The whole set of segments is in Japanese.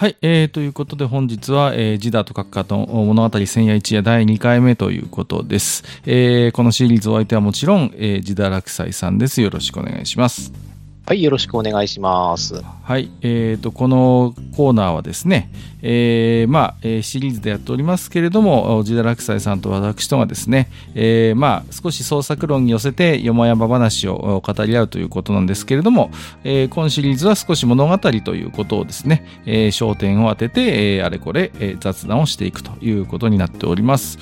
はい、えー、ということで本日は、えー、ジダと書くかと物語千夜一夜第2回目ということです。えー、このシリーズお相手はもちろん、えー、ジダ落斎さんです。よろしくお願いします。はい、よろしくお願いします。はい、えー、と、このコーナーはですね、えー、まあ、えーシリーズでやっておりますけれども、ジダ落斎さんと私とがですね、えー、まあ、少し創作論に寄せて、よもやま話を語り合うということなんですけれども、えー今シリーズは少し物語ということをですね、えー焦点を当てて、えーあれこれ、えー雑談をしていくということになっております。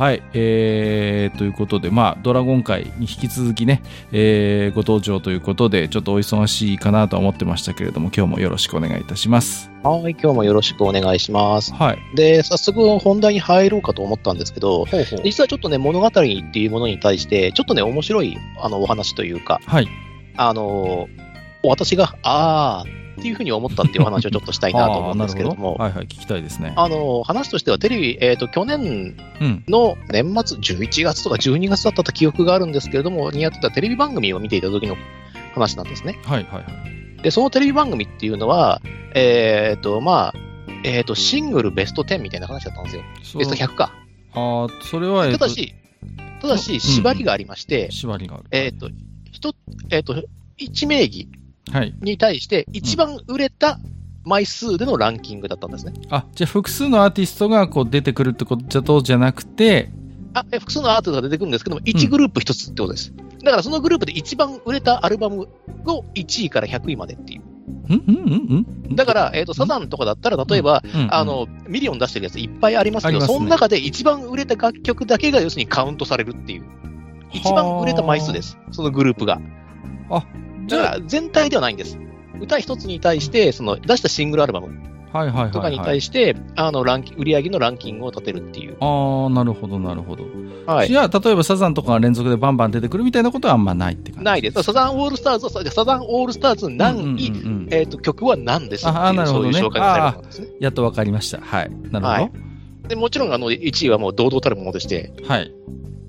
はい、えー、ということで、まあ、ドラゴン会に引き続きね、えーご登場ということで、ちょっとお忙しいかなとは思ってましたけれども、今日もよろしくお願いいたします。はい、今日もよろしくお願いします。はい。で、早速本題に入ろうかと思ったんですけど、ほうほう実はちょっとね、物語っていうものに対して、ちょっとね、面白いあのお話というか、はい。あの、私が、あーっていうふうに思ったっていうお話をちょっとしたいなと思うんですけれども、どはいはい、聞きたいですね。あの、話としてはテレビ、えっ、と、去年うん。の年末、11月とか12月だったと記憶があるんですけれども、にやってたテレビ番組を見ていた時の話なんですね。はいはいはい。で、そのテレビ番組っていうのは、えっ、と、まあ、えっ、と、シングルベスト10みたいな話だったんですよ。ベスト100か。あーそれは、えっとただし、ただうんし、縛りがありまして、縛りがある。えっ、と、一、えっ、と、一名義はい。に対して、一番売れた枚数でのランキングだったんですね。あ、じゃあ複数のアーティストがこう出てくるってことじゃなくて、あ、え複数のアーティストが出てくるんですけども、1グループ1つってことです。だからそのグループで一番売れたアルバムを1位から100位までっていう。んんんんだから、えっ、と、サザンとかだったら、例えば、うんうんあの、ミリオン出してるやついっぱいありますけど、ねその中で一番売れた楽曲だけが要するにカウントされるっていう。一番売れた枚数です。そのグループが。じゃだから全体ではないんです。歌一つに対して、その出したシングルアルバム。とかに対して、あの、ランキ売り上げのランキングを立てるっていう。ああ、なるほど、なるほど。はい。じゃあ、例えばサザンとかが連続でバンバン出てくるみたいなことはあんまないって感じないです。サザンオールスターズは、サザンオールスターズ何位、えっ、と、曲は何ですっていう、ああなるほどねそういう紹介がされるんですね。やっとわかりました。はい。なるほど。ははいい。で、もちろん、あの、1位はもう堂々たるものでして、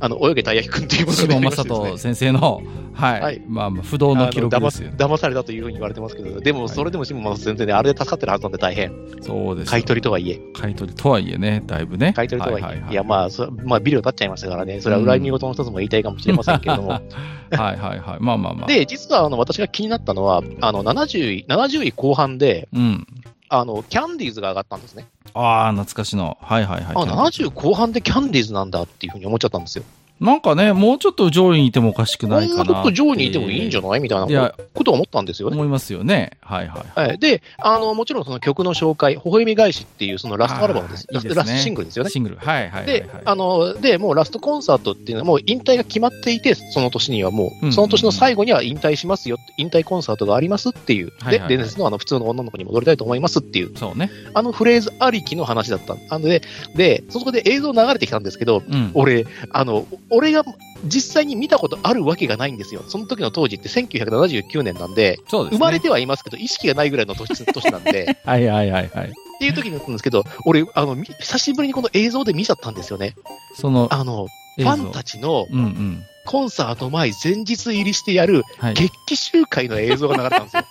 あの、泳げたいやきくんっていうものシモン・がありマサましてですねト先生の、はい。はいまあまあ、不動の記録ですよね。騙騙されたというふうに言われてますけど、でも、はいそれでもシモン・マサト先生ね、あれで助かってるはずなんで大変。そうですよ。買い取りとはいえ。買い取りとはいえね、だいぶね。買い取りとはいえ。はいはいいや、まあ、そまあ、ビルを立っちゃいましたからね、それは恨み事の一つも言いたいかもしれませんけれども。はいはいはい。まあまあまあ。で、実は、あの、私が気になったのは、あの、70位、70位後半で、うん。あの、キャンディーズが上がったんですね。ああ、懐かしの。はいはいはい。あ、70後半でキャンディーズなんだっていうふうに思っちゃったんですよ。なんかね、もうちょっと上位にいてもおかしくないかな。こんなこと上にいてもいいんじゃない？みたいなことを思ったんですよね。思いますよね。はいはい。はい、で、あの、もちろんその曲の紹介、微笑み返しっていうそのラストアルバムです。いいですねラストシングルですよね。シングル。はいはいはい、はい。で、あの、で、もうラストコンサートっていうのはもう引退が決まっていて、その年にはもうその年の最後には引退しますよ、引退コンサートがありますっていう、はいはいはいで、伝説のあの普通の女の子に戻りたいと思いますっていう、そうね。あのフレーズありきの話だった。あので、で、そこで映像流れてきたんですけど、うん。俺、あの、俺が実際に見たことあるわけがないんですよ。その時の当時って1979年なんで、ですね。生まれてはいますけど、意識がないぐらいの年年なんで、はいはいはいはい。っていう時になったんですけど、俺、あの、み久しぶりにこの映像で見ちゃったんですよね。そのあの、ファンたちのうんうん。コンサート前、前日入りしてやるはい。決起集会の映像が流れたんですよ。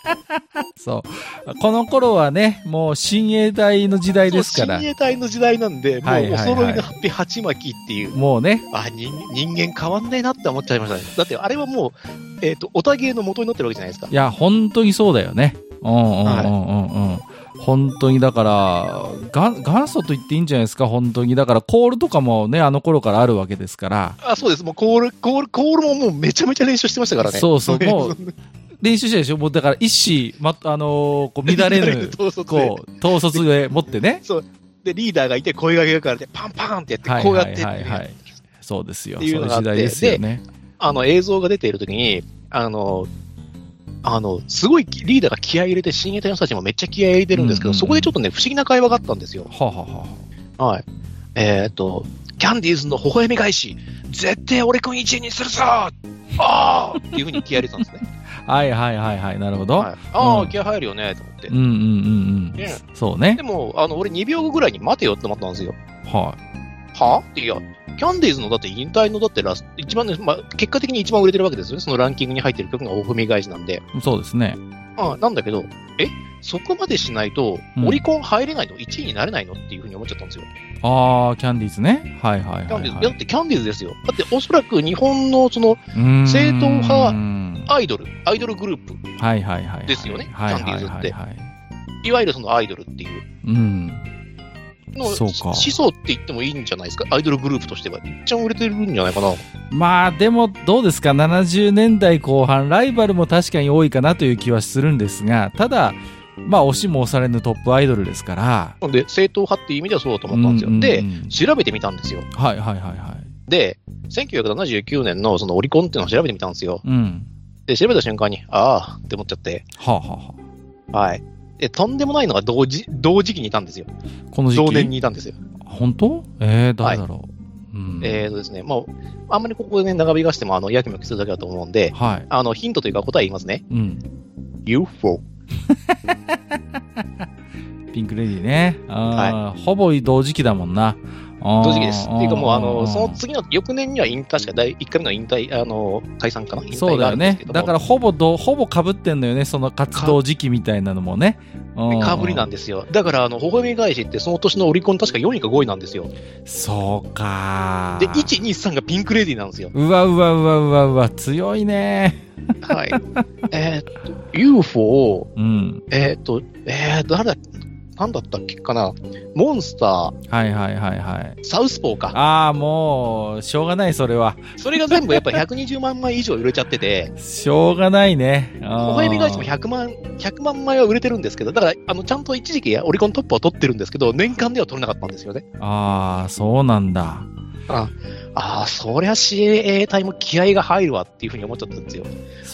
そう。この頃はね、もう親衛隊の時代ですから親、衛隊の時代なんで、もうはいはいはいお揃いのハッピー鉢巻きっていう、もうね、あ人、人間変わんないなって思っちゃいましたね。だってあれはもう、えっ、と、おたげの元になってるわけじゃないですかい。や、本当にそうだよね。うんうんうんうんうん。本当にだから、が元祖と言っていいんじゃないですか、本当に。だから、コールとかもね、あの頃からあるわけですから、あ、そうです。もうコール、コール、コールももうめちゃめちゃ練習してましたからね。そうそうの もう練習してるでしょ？もうだから、一子、ま、あのーこう乱れぬ、統率でこう、統率で持ってね。そう。で、リーダーがいて、声掛けがかかれて、パンパンってやって、はいこうやってはいはいはい。そうですよ。そういう時代ですよね。あの、映像が出ているときに、あの、あの、すごいリーダーが気合い入れて、親衛隊の人たちもめっちゃ気合い入れてるんですけど、うんうんうんそこでちょっとね、不思議な会話があったんですよ。はあ、はあははい。えっ、と、キャンディーズの微笑み返し、絶対俺くん1位にするぞああっていうふうに気合い入れてたんですね。あ、はいはいはいはい。なるほど。はい、ああ、うん気合入るよね、と思ってうん。うんうんうん。ねそうねで。も、あの、俺2秒後ぐらいに待てよって思ったんですよ。ははっていや、キャンディーズのだって引退のだってラス一番ね、まあ、結果的に一番売れてるわけですよね。そのランキングに入ってる曲が大踏み返しなんで。い。そうですね。あなんだけど、え？そこまでしないと、うんオリコン入れないの ?1 位になれないの？っていうふうに思っちゃったんですよ。ああ、キャンディーズね。はいはいはい、キャンディーズ。はいだってキャンディーズですよ。だっておそらく日本のその。正統派うんアイドル、アイドルグループ、はいはいはいはい。ですよねはいはいキャンディーズってはいはいいわゆるそのアイドルっていううん。のそうか思想って言ってもいいんじゃないですか？アイドルグループとしては。一番売れてるんじゃないかな。まあでもどうですか？70年代後半ライバルも確かに多いかなという気はするんですがただまあ押しも押されぬトップアイドルですからなので、正統派っていう意味ではそうだと思ったんですよ。うんうんうんで、調べてみたんですよ。はいはいはいはいで、1979年のそのオリコンっていうのを調べてみたんですよ。うんで、調べた瞬間に、ああって思っちゃって、はあ、はあははい。で、とんでもないのが同時、同時期にいたんですよ。あ、この時期？同年にいたんですよ。本当？えー、誰だろう、うん。えーとですね、まあ、あんまりここでね、長引かしても、あの、やきもきするだけだと思うんで、はい。あの、ヒントというか答え言いますね。うん。UFO。ピンクレディーね。あー、ほぼ同時期だもんな同同時期です。っていうかもう、あの、そのつ次の、翌年には引退、確か第1回目の引退、あの、解散かな？引そうだよね。だからほぼどほぼかぶってんのよねその活動時期みたいなのもねかぶりなんでですよ。だから、あの、微笑み返しってその年のオリコン確か4位か5位なんですよ。そうかで、1、2、3がピンクレディーなんですよ。うわうわうわうわうわ強いねはい。えーっと、UFO を、うんえーっと、えー、誰だ、なんだったっけかな？モンスタはいはいはいはい。ー、サウスポーか。ああもうしょうがないそれは。それが全部やっぱ120万枚以上売れちゃってて、しょうがないね。微微笑み返しも100万、100万枚は売れてるんですけど、だから、あの、ちゃんと一時期オリコントップを取ってるんですけど、年間では取れなかったんですよね。ああそうなんだああ、そりゃ CA 隊も気合が入るわっていうふうに思っちゃったんですよ。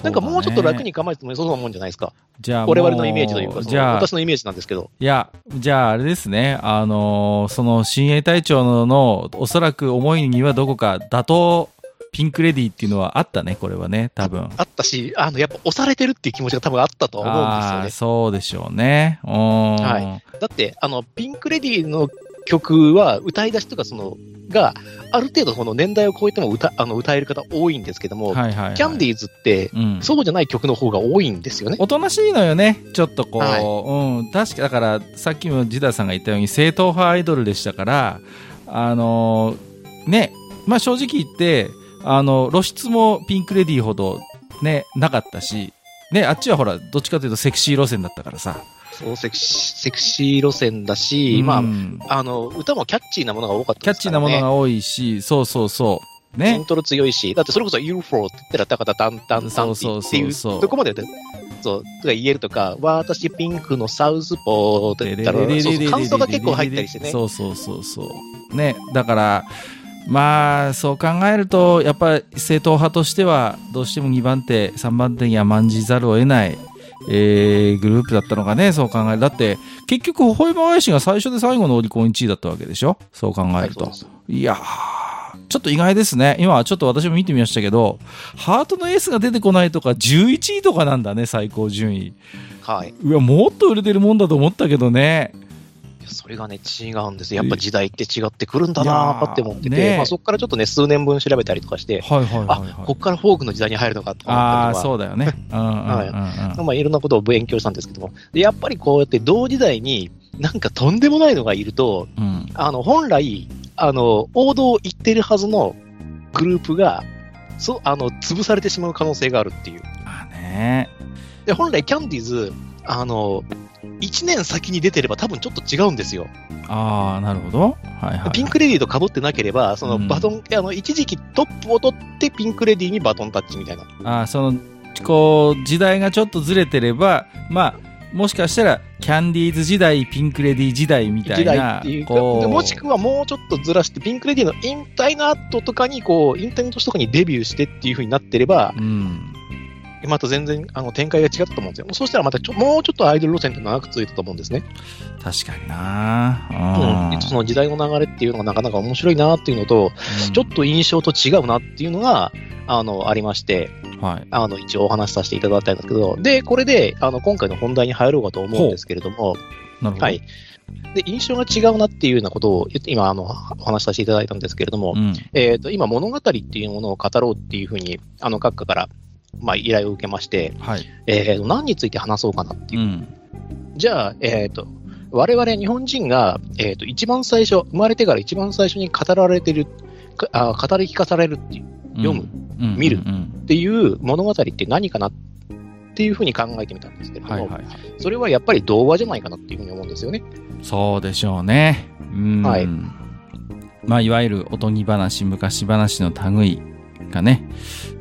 なんかもうちょっと楽に構えてもそうなもんじゃないですか。じゃあ我々のイメージというか、じゃあ私のイメージなんですけど。いや、じゃああれですね、あのーその親衛隊長ののおそらく思いにはどこか打倒ピンクレディっていうのはあったね、これはね、多分。あったし、あの、やっぱ押されてるっていう気持ちが多分あったとは思うんですよね。そうでしょうね。はだって、あの、ピンクレディの曲は、歌い出しとか、その、が、ある程度、この年代を超えても歌、あの、歌える方多いんですけども、はいはい、はい。キャンディーズって、うん、そうじゃない曲の方が多いんですよね。おとなしいのよね、ちょっとこう、はいうん、確かだから、さっきもジダさんが言ったように、正統派アイドルでしたから、あのーね、まあ正直言って、あの、露出もピンクレディーほどね、なかったし、ね、あっちはほら、どっちかというとセクシー路線だったからさ。そう、セクシー、セクシー路線だし、まうんあ、あの、歌もキャッチーなものが多かったキャッチーなものがが多いし、そうそうそう。イねン。トロ強いし、だってそれこそ UFO って言ったら、タカタタンタンタンってそうそうっていう、そこまでそう、とか言えるとか、私ピンクのサウスポーって言ったら、そうそう感想が結構入ったりしてね。そうそうそうそう。ね、だから、まあ、そう考えると、やっぱり正統派としては、どうしても2番手、3番手に甘んじざるを得ない、えーグループだったのかね、そう考える。だって、結局、微笑ま返しが最初で最後のオリコン1位だったわけでしょ？そう考えると。はいいやー、ちょっと意外ですね。今はちょっと私も見てみましたけど、ハートのエースが出てこないとか、11位とかなんだね、最高順位。はい。うわ、もっと売れてるもんだと思ったけどね。それがね、違うんですよ。やっぱ時代って違ってくるんだなーって思ってて、ねまあ、そこからちょっとね、数年分調べたりとかして、はいはいはい、はい。あ、こっからフォークの時代に入るのかと思った。そうだよね。うんうんうんうん。まあ、いろんなことを勉強したんですけども、でやっぱりこうやって同時代に、なんかとんでもないのがいると、うん。あの、本来、あの、王道を言ってるはずのグループが、そう、あの、潰されてしまう可能性があるっていう。まあね。で、本来キャンディーズ、あの、1年先に出てれば多分ちょっと違うんですよ。ああ、なるほど。はいはい。ピンクレディーと被ってなければ、そのうんバトン、あの、一時期トップを取ってピンクレディーにバトンタッチみたいな。ああ、その、こう、時代がちょっとずれてれば、まあ、もしかしたら、キャンディーズ時代、ピンクレディー時代みたい時代なっていう、もしくはもうちょっとずらして、ピンクレディーの引退の後とかに、こう、引退の年とかにデビューしてっていう風になってれば、うん。また全然あの展開が違ったと思うんですよ。そうしたらまたちょもうちょっとアイドル路線って長く続いたと思うんですね。確かになうんうん。その時代の流れっていうのがなかなか面白いなっていうのと、ちょっと印象と違うなっていうのが、あの、ありまして、と、はい。あの、一応お話しさせていただいたんですけど、で、これで、あの、今回の本題に入ろうかと思うんですけれども、ど。はい。で、印象が違うなっていうようなことを、今、あの、お話しさせていただいたんですけれども、うん。えっ、と、今、物語っていうものを語ろうっていうふうに、あの、閣下から、まあ、依頼を受けまして、はい。えー、何について話そうかなっていうう。ん。じゃあ、えっ、と、我々日本人が、えっ、と、一番最初、生まれてから一番最初に語られてる、かあ語り聞かされるっていう、読むうん見るっていう物語って何かなっていうふうに考えてみたんですけれども、はいはいはい。それはやっぱり童話じゃないかなっていうふうに思うんですよね。そうでしょうね。うん。はいまあ、いわゆるおとぎ話、昔話の類がね。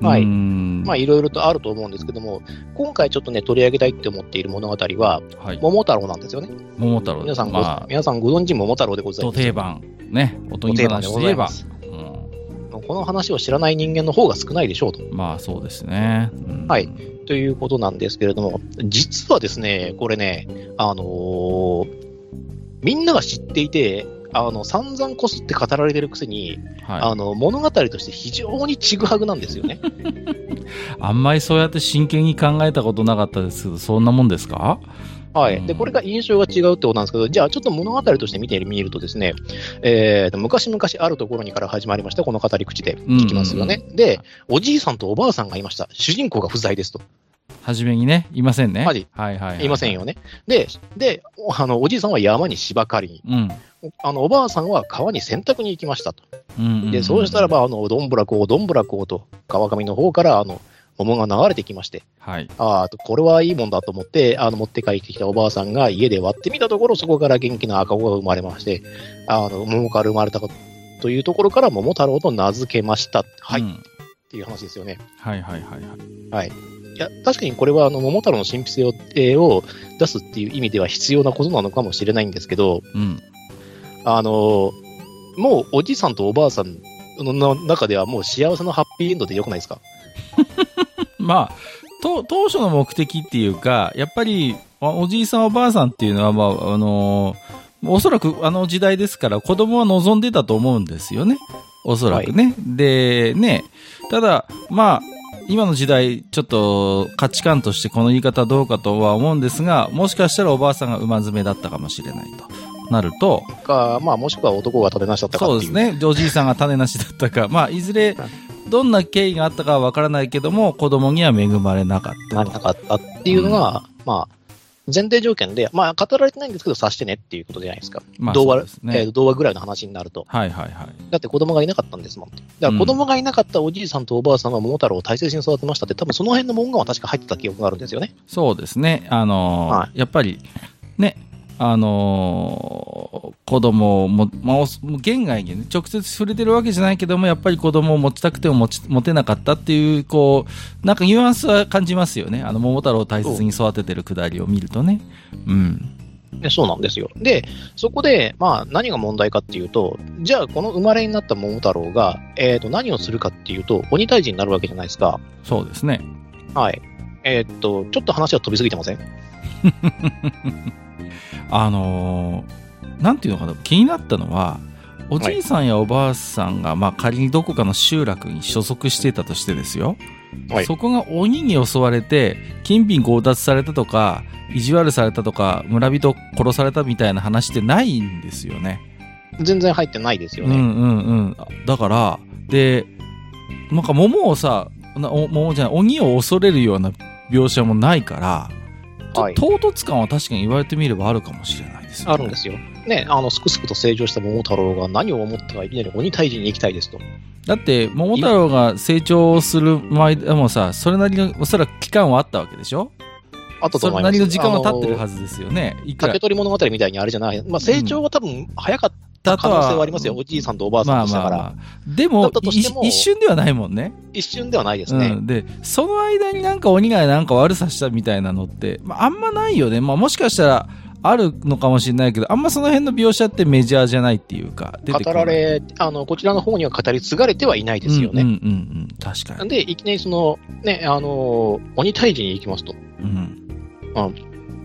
はいうんまあ、いろいろとあると思うんですけども、今回ちょっとね、取り上げたいって思っている物語は、はい。桃太郎なんですよね。桃太郎皆さんご、まあ、皆さんご存知桃太郎でございます。と定番。ね。おとぎ話といえばこの話を知らない人間の方が少ないでしょうと。まあ、そうですね。うんはい。ということなんですけれども、実はですね、これね、あのーみんなが知っていて、あの、散々こすって語られてるくせに、はあの、物語として非常にちぐはぐなんですよね。い。あんまりそうやって真剣に考えたことなかったですけど、そんなもんですか？はい。うんで、これが印象が違うってことなんですけど、じゃあちょっと物語として見てみるとですね、えーと、昔々あるところにから始まりました、この語り口で聞きますよね。で、おじいさんとおばあさんがいました。主人公が不在ですと。はじめにね、いませんね。はいはい、はい。いません。よね。で、で、あの、おじいさんは山に芝刈りに、うん。あの、おばあさんは川に洗濯に行きましたと。うんうんうんで、そうしたらば、あの、どんぶらこう、どんぶらこうと、川上の方から、あの、桃が流れてきまして、はい。ああ、これはいいもんだと思って、あの、持って帰ってきたおばあさんが家で割ってみたところ、そこから元気な赤子が生まれまして、あの、桃から生まれたというところから桃太郎と名付けました。はい。っうんていう話ですよね。はいはいはいはい。いや、確かにこれは、あの、桃太郎の神秘性を出すっていう意味では必要なことなのかもしれないんですけど、うん。あの、もうおじさんとおばあさんの中ではもう幸せのハッピーエンドでよくないですか？まあ、と当初の目的っていうか、やっぱりおおじいさんおばあさんっていうのは、まあ、あのーおそらくあの時代ですから子供は望んでたと思うんですよね。おそらくね。で、ね、ただ、まあ、今の時代、ちょっと価値観としてこの言い方どうかとは思うんですが、もしかしたらおばあさんが馬詰めだったかもしれないとなると、か、まあ、もしくは男が立てなしだったか。そうですね。おじいさんが種なしだったか、まあ、いずれ、どんな経緯があったかはわからないけども、子供には恵まれなかったと。なかったっていうのが、まあ、前提条件で、まあ、語られてないんですけど、察してねっていうことじゃないですか。まあ童話、ねえー童話ぐらいの話になると。はいはいはい。だって子供がいなかったんですもん。だから子供がいなかったおじいさんとおばあさんは桃太郎を大切に育てましたって、多分その辺の文言は確か入ってた記憶があるんですよね。そうですね。あのーはやっぱり、ね、あのー子供をも、まあ、おもう言外にね、直接触れてるわけじゃないけども、やっぱり子供を持ちたくても持ち持てなかったっていう、こう、なんかニュアンスは感じますよね。あの、桃太郎を大切に育ててるくだりを見るとね。うん。でそうなんですよ。で、そこで、まあ、何が問題かっていうと、じゃあ、この生まれになった桃太郎が、えっ、と、何をするかっていうと、鬼退治になるわけじゃないですか。そうですね。はい。えっ、と、ちょっと話が飛びすぎてません？あのーなんていうのかな、気になったのは、おじいさんやおばあさんが、まあ仮にどこかの集落に所属していたとしてですよ。はいそこが鬼に襲われて、金品強奪されたとか、意地悪されたとか、村人殺されたみたいな話ってないんですよね。全然入ってないですよね。うんうんうん。だから、で、なんか桃をさ、なお桃じゃない、鬼を恐れるような描写もないから、はい唐突感は確かに言われてみればあるかもしれないですよ、ね。あるんですよ。ね、あの、すくすくと成長した桃太郎が何を思ったかいきなり鬼退治に行きたいですと。だって、桃太郎が成長する前でもさ、それなりの、おそらく期間はあったわけでしょ？あとそ。れなりの時間は経ってるず。はずですよね。竹。取物語みたいにあれじゃない。まあ、成長は多分早かった可能性はありますよ。おじいさんとおばあさんまあとしたから。まあまあ。でもだったとしてもい一瞬ではないもんね。一瞬ではないですね。うん。で、その間になんか鬼がなんか悪さしたみたいなのって、まあ、あんまないよね。まあ、もしかしたら、あるのかもしれないけど、あんまその辺の描写ってメジャーじゃないっていうか、語られ、あの、こちらの方には語り継がれてはいないですよね。うんうんうんうん。確かに。で、いきなりその、ね、あの、鬼退治に行きますと。うん。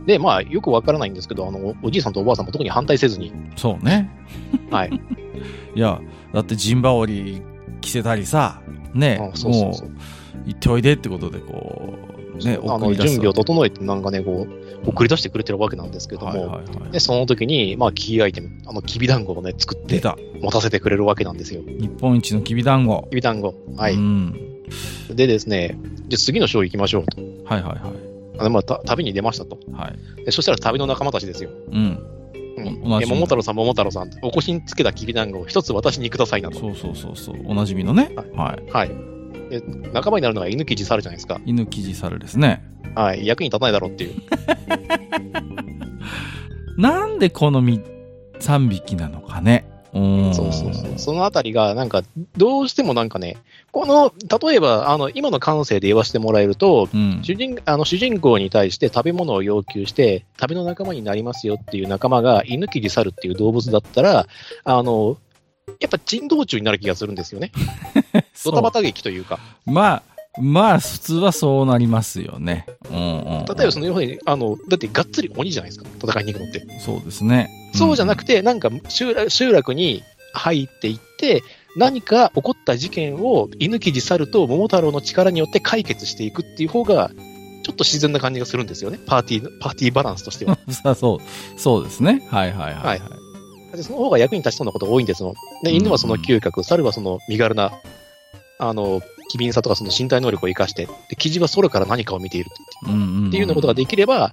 で、まあ、よくわからないんですけど、あの、おじいさんとおばあさんも特に反対せずに、そうね。はい。いや、だって陣羽織着せたりさ、ね、あそうそうそうもう、行っておいでってことで、こう、ね、あの、準備を整えて、なんかね、こう、送り出してくれてるわけなんですけども、はいはいはい。で、その時に、まあ、キーアイテム、あの、きびだんごをね、作って。持たせてくれるわけなんですよ。日本一のきびだんご。きびだんご。はい。うん。でですね、じゃあ次の章行きましょうと。はいはいはい。あのまあ、た旅に出ましたと。はい。でそしたら旅の仲間たちですよ。うん。うん桃太郎さん、桃太郎さん、お腰につけたきびだんごを一つ私にくださいなと。そうそうそうそう。おなじみのね。ははい。はい。で仲間になるのが犬記事猿じゃないですか。犬生地猿ですね。はい。役に立たないだろうっていう。なんでこのみ3匹なのかね。うん。そうそうそう。そのあたりが、なんか、どうしてもなんかね、この、例えば、あの、今の感性で言わせてもらえると、うん。主人あの主人公に対して食べ物を要求して、旅の仲間になりますよっていう仲間が、犬切り猿っていう動物だったら、あの、やっぱ珍道中になる気がするんですよね。ドタバタ劇というか。まあ、まあ、普通はそうなりますよね。うんうん。例えばそのように、あの、だってがっつり鬼じゃないですか、戦いに行くのって。そうですね。そうじゃなくて、なんか集落集落に入っていって、何か起こった事件を犬記事猿と桃太郎の力によって解決していくっていう方が、ちょっと自然な感じがするんですよね。パーティー、パーティーバランスとしては。そう、そうですね。はいはいはい。はい、でその方が役に立ちそうなこと多いんですもん。で、犬はその嗅覚、猿はその身軽な、あの、機敏さとかその身体能力を生かして、で、記事は空から何かを見ているっていうようなことができれば、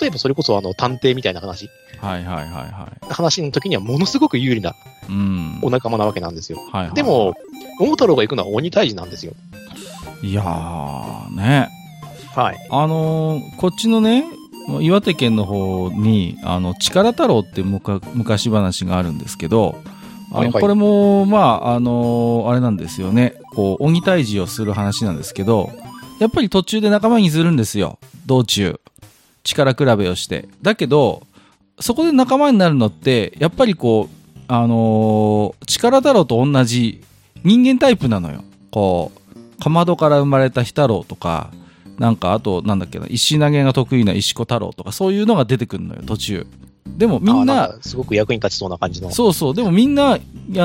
例えばそれこそあの、探偵みたいな話、はいはいはいはい。話の時にはものすごく有利なうん。お仲間なわけなんですよ。はいはい、でも、桃太郎が行くのは鬼退治なんですよ。いやー、ね。はい。あのーこっちのね、岩手県の方に、あの、力太郎って昔話があるんですけど、あの、これも、まあ、あのーあれなんですよね。こう、鬼退治をする話なんですけど、やっぱり途中で仲間にするんですよ。道中。力比べをして。だけど、そこで仲間になるのって、やっぱりこう、あのー力太郎と同じ人間タイプなのよ。こう、かまどから生まれた日太郎とか、なんかあと、なんだっけな、石投げが得意な石子太郎とか、そういうのが出てくるのよ、途中。でもみんあな、んかすごく役に立ちそうな感じの。そうそう、でもみんな、あ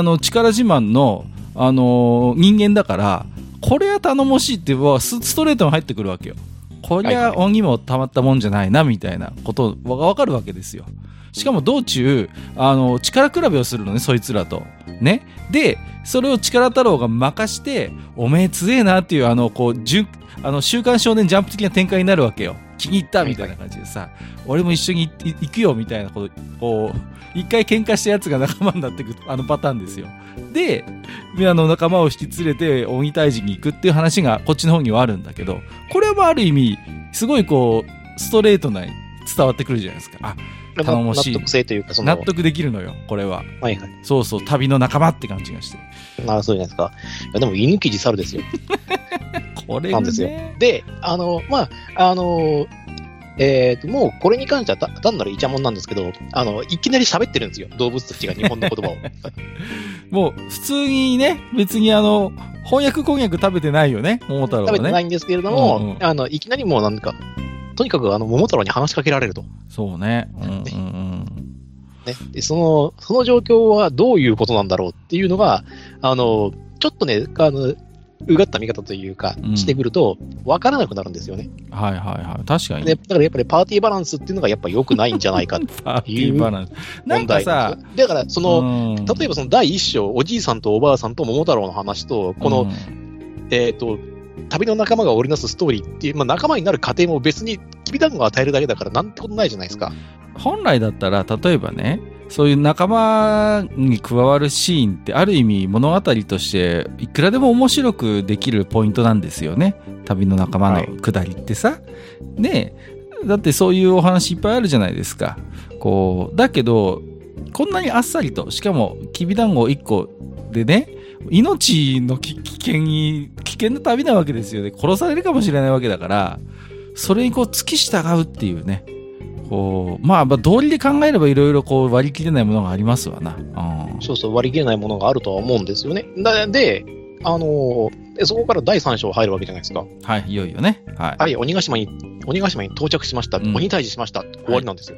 の、力自慢の、あのー人間だから、これは頼もしいっていうスストレートに入ってくるわけよ。こりゃ鬼もたまったもんじゃないな、みたいなことがわかるわけですよ。しかも道中、あの、力比べをするのね、そいつらと。ね。で、それを力太郎が任して、おめえ強えなっていう、あの、こう、じゅあの、週刊少年ジャンプ的な展開になるわけよ。気に入ったみたいな感じでさ、俺も一緒に行行くよみたいなこと、こう、一回喧嘩したやつが仲間になってくあのパターンですよ。で、あの仲間を引き連れて鬼退治に行くっていう話がこっちの方にはあるんだけど、これはある意味、すごいこう、ストレートな伝わってくるじゃないですか。あ、頼もしい納得性というか、納得できるのよ、これは。はいはい。そうそう、旅の仲間って感じがして。なるそうじゃないですか。いやでも、犬記事猿ですよ。これなんですよね。で、あの、まあ、あの、えっ、と、もうこれに関してはた単なるイチャモンなんですけど、あの、いきなり喋ってるんですよ。動物たちが日本の言葉を。もう、普通にね、別にあの、翻訳こんにゃく食べてないよね、桃太郎はね。食べてないんですけれども、うんうんあの、いきなりもうなんか、とにかくあの、桃太郎に話しかけられると。そうね。うんうんうん。ね。で、その、その状況はどういうことなんだろうっていうのが、あの、ちょっとね、あの、うがった見方というかう、んしてくると、わからなくなるんですよね。はいはいはい。確かに。で、だからやっぱりパーティーバランスっていうのがやっぱ良くないんじゃないかって パーティーバランス。なん問題かさ、だから、その、うん例えばその第一章、おじいさんとおばあさんと桃太郎の話と、この、うんえっ、と、旅の仲間が織りなすストーリーっていう、まあ、仲間になる過程も別にきびだんごを与えるだけだからなんてことないじゃないですか。本来だったら、例えばね、そういう仲間に加わるシーンってある意味物語としていくらでも面白くできるポイントなんですよね。旅の仲間の下りってさ。ねえだってそういうお話いっぱいあるじゃないですか。こう、だけど、こんなにあっさりと、しかもきびだんご1個でね、命の危危険に、危険な旅なわけですよね。殺されるかもしれないわけだから、それにこう付き従うっていうね。こう、まあ、まあ、道理で考えればいろいろこう割り切れないものがありますわな。うん。そうそう、割り切れないものがあるとは思うんですよね。だで、あのーでそこから第3章入るわけじゃないですか。はい、いよいよね。はい。はい、鬼ヶ島に、鬼ヶ島に到着しました。うん鬼退治しました。終わりなんですよ。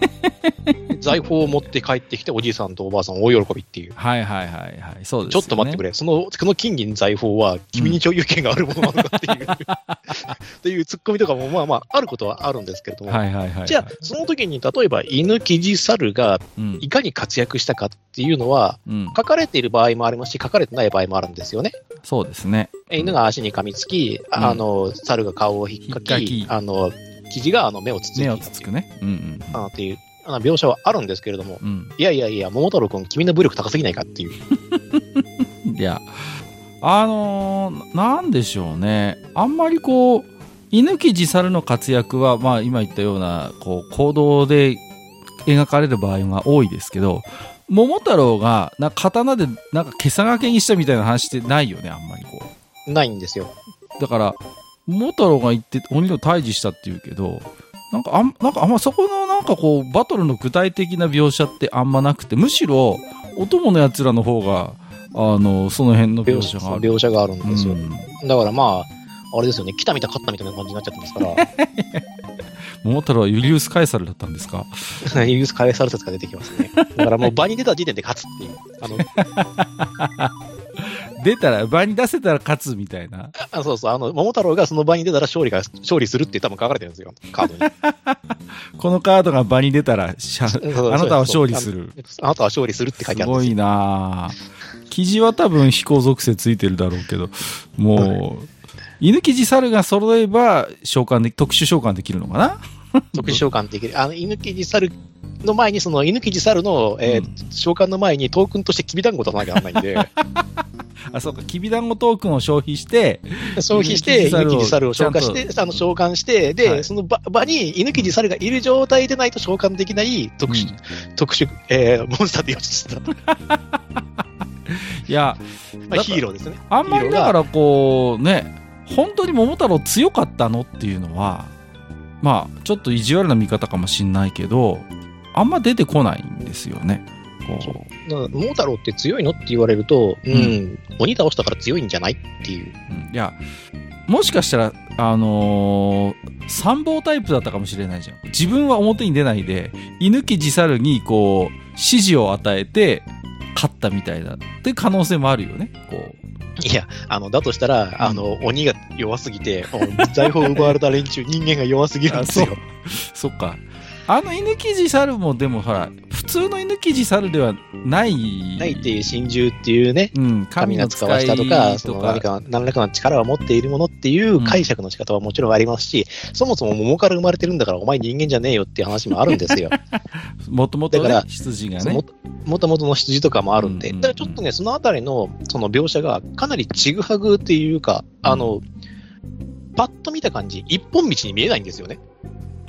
財宝を持って帰ってきて、おじいさんとおばあさん大喜びっていう。はいはいはいはい。そうです、ね、ちょっと待ってくれ。その、その金銀財宝は君に所有権があるものなのかっていう、っていうツッコミとかもまあまああることはあるんですけれども。はいはいはい、はい。じゃあ、その時に例えば犬、キジ、猿がいかに活躍したかっていうのは、うん、書かれている場合もありますし、書かれてない場合もあるんですよね。そうですね。犬が足に噛みつき、うん、あの、猿が顔を引っかき、あの、生地があの目をつついて目をつつくね。うんうん。あっていう描写はあるんですけれども、うん、いやいやいや、桃太郎君、君の武力高すぎないかっていう。いや、あのー、なんでしょうね。あんまりこう、犬木自猿の活躍は、まあ今言ったような、こう、行動で描かれる場合が多いですけど、桃太郎が、な刀で、なんか、けさがけにしたみたいな話ってないよね、あんまりこう。ないんですよ。だから、桃太郎が行って鬼と退治したっていうけど、なんかあん、なんかあんまそこのなんかこう、バトルの具体的な描写ってあんまなくて、むしろ、お供の奴らの方が、あの、その辺の描写がある。描写があるんですよ。うん、だからまあ、あれですよね、来たみた勝ったみたいな感じになっちゃってますから。桃太郎はユリウス・カエサルだったんですか？ユリウス・カエサル説が出てきますね。だからもう場に出た時点で勝つっていう。あの 出たら、場に出せたら勝つみたいな。あそうそう、あの、桃太郎がその場に出たら勝利が、勝利するって多分書かれてるんですよ、カードに。このカードが場に出たら、あなたは勝利する。あなたは勝利するって書いてあるすごいな記事は多分飛行属性ついてるだろうけど、もう、犬記事猿が揃えば召喚で、特殊召喚できるのかな？特殊召喚できる。あの、犬記事猿の前に、その犬記事猿の、えー、うん、召喚の前にトークンとしてきびだんご出さなきゃならないんで。あ、そうか、きびだんごトークンを消費して、消費して、犬木じ猿を召喚して、あの、召喚して、で、はい、その場場に犬木じ猿がいる状態でないと召喚できない特殊、うん、特殊、えー、モンスターでよしした。いや、まあ、ヒーローですね。あんまりだからこう、ね、本当に桃太郎強かったのっていうのは、まあ、ちょっと意地悪な見方かもしんないけど、あんま出てこないんですよね。こう。だから、桃太郎って強いのって言われると、うん、うん、鬼倒したから強いんじゃないっていう。うん、いや、もしかしたら、あのー、参謀タイプだったかもしれないじゃん。自分は表に出ないで、居抜き自猿に、こう、指示を与えて、勝ったみたいな、って可能性もあるよね。こう。いや、あの、だとしたら、あの、鬼が弱すぎて、財宝を奪われた連中、人間が弱すぎるんですよ。そっか。あの犬記事猿もでもほら、普通の犬記事猿ではない。ないっていう真珠っていうね、うん、神の使わしたとか、その何か、何らかの力を持っているものっていう解釈の仕方はもちろんありますし、うん、そもそも桃から生まれてるんだからお前人間じゃねえよっていう話もあるんですよ。もともと、ね、だから、羊がね。もともとの羊とかもあるんで、だからちょっとね、そのあたりのその描写がかなりちぐはぐっていうか、あの、パッと見た感じ、一本道に見えないんですよね。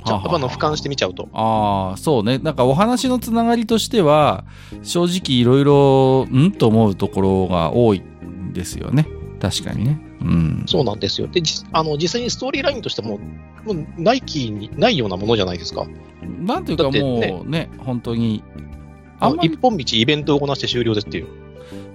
ちゃんとあの俯瞰してみちゃうと。ああ、そうね。なんかお話のつながりとしては、正直いろいろ、んと思うところが多いんですよね。確かにね。うん。そうなんですよ。で、あの、実際にストーリーラインとしても、もう、ナイキにないようなものじゃないですか。なんていうかもうね、ね本当に。あ一本道イベントをこなして終了ですっていう。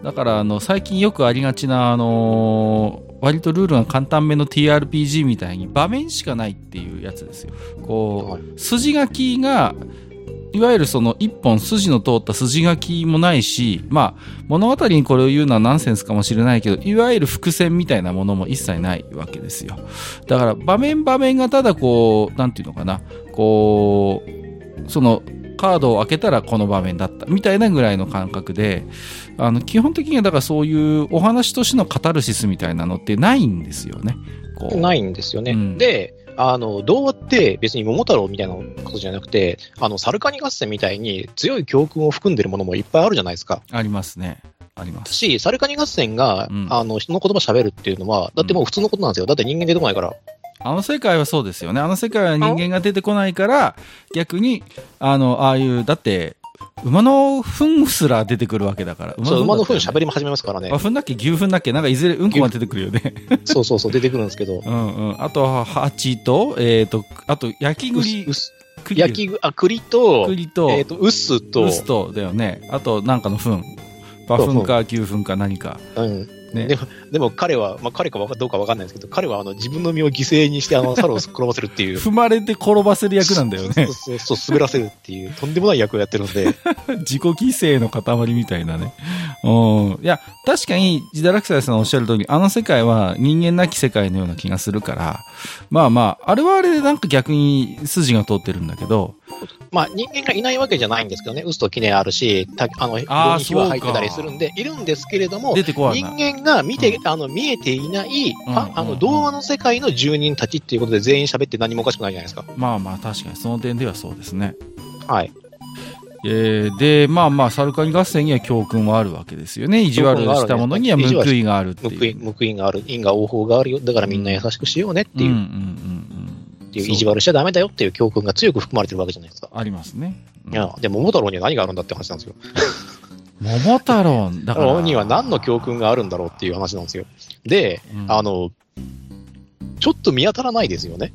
だから、あの、最近よくありがちな、あのー割とルールが簡単めの TRPG みたいに場面しかないっていうやつですよ。こう、筋書きが、いわゆるその一本筋の通った筋書きもないし、まあ物語にこれを言うのはナンセンスかもしれないけど、いわゆる伏線みたいなものも一切ないわけですよ。だから場面場面がただこう、なんていうのかな、こう、そのカードを開けたらこの場面だったみたいなぐらいの感覚で、あの基本的にはだからそういうお話としてのカタルシスみたいなのってないんですよね。ないんですよね。うん、で、あの、童話って別に桃太郎みたいなことじゃなくて、あの、サルカニ合戦みたいに強い教訓を含んでるものもいっぱいあるじゃないですか。ありますね。ありますし、サルカニ合戦が、うん、あの、人の言葉喋るっていうのは、だってもう普通のことなんですよ。だって人間出てこないから。あの世界はそうですよね。あの世界は人間が出てこないから、逆に、あの、ああいう、だって、馬の糞すら出てくるわけだから。馬そう、馬の糞喋りも始めますからね。あ、糞だっけ？牛糞だっけ？なんかいずれうんこが出てくるよね。そ うそうそう、出てくるんですけど。うんうん。あとは、蜂と、えっ、ー、と、あと、焼き栗。焼き、あ、栗と、栗と、えっ、ー、と、薄と、薄と、だよね。あと、なんかの糞。馬糞か牛糞か何か。うん。ねでも、でも彼は、まあ彼かどうかわかんないですけど、彼はあの自分の身を犠牲にしてあの 猿を転ばせるっていう。踏まれて転ばせる役なんだよねそう。そうそう、滑らせるっていう、とんでもない役をやってるんで、自己犠牲の塊みたいなね。うん。いや、確かに、ジダラクサイさんおっしゃる通り、あの世界は人間なき世界のような気がするから、まあまあ、あれはあれでなんか逆に筋が通ってるんだけど、まあ人間がいないわけじゃないんですけどね、嘘と記念あるし、たあの、あー炉に火は入ってたりするんで、いるんですけれども、出てこ人な。間が見て、あの、見えていない、うんああの、うん童話の世界の住人たちっていうことで全員喋って何もおかしくないじゃないですか。まあまあ、確かにその点ではそうですね。はい。えーで、まあまあ、サルカニ合戦には教訓はあるわけですよね。意地悪したものには報いがあるって報い、いう。報いがある、因果応報があるよ。だからみんな優しくしようねっていう、うんうんっうんうん。ていう意地悪しちゃダメだよっていう教訓が強く含まれてるわけじゃないですか。ありますね。うんいや、でも桃太郎には何があるんだって話なんですよ。桃太郎、だから。には何の教訓があるんだろうっていう話なんですよ。で、うんあの、ちょっと見当たらないですよね。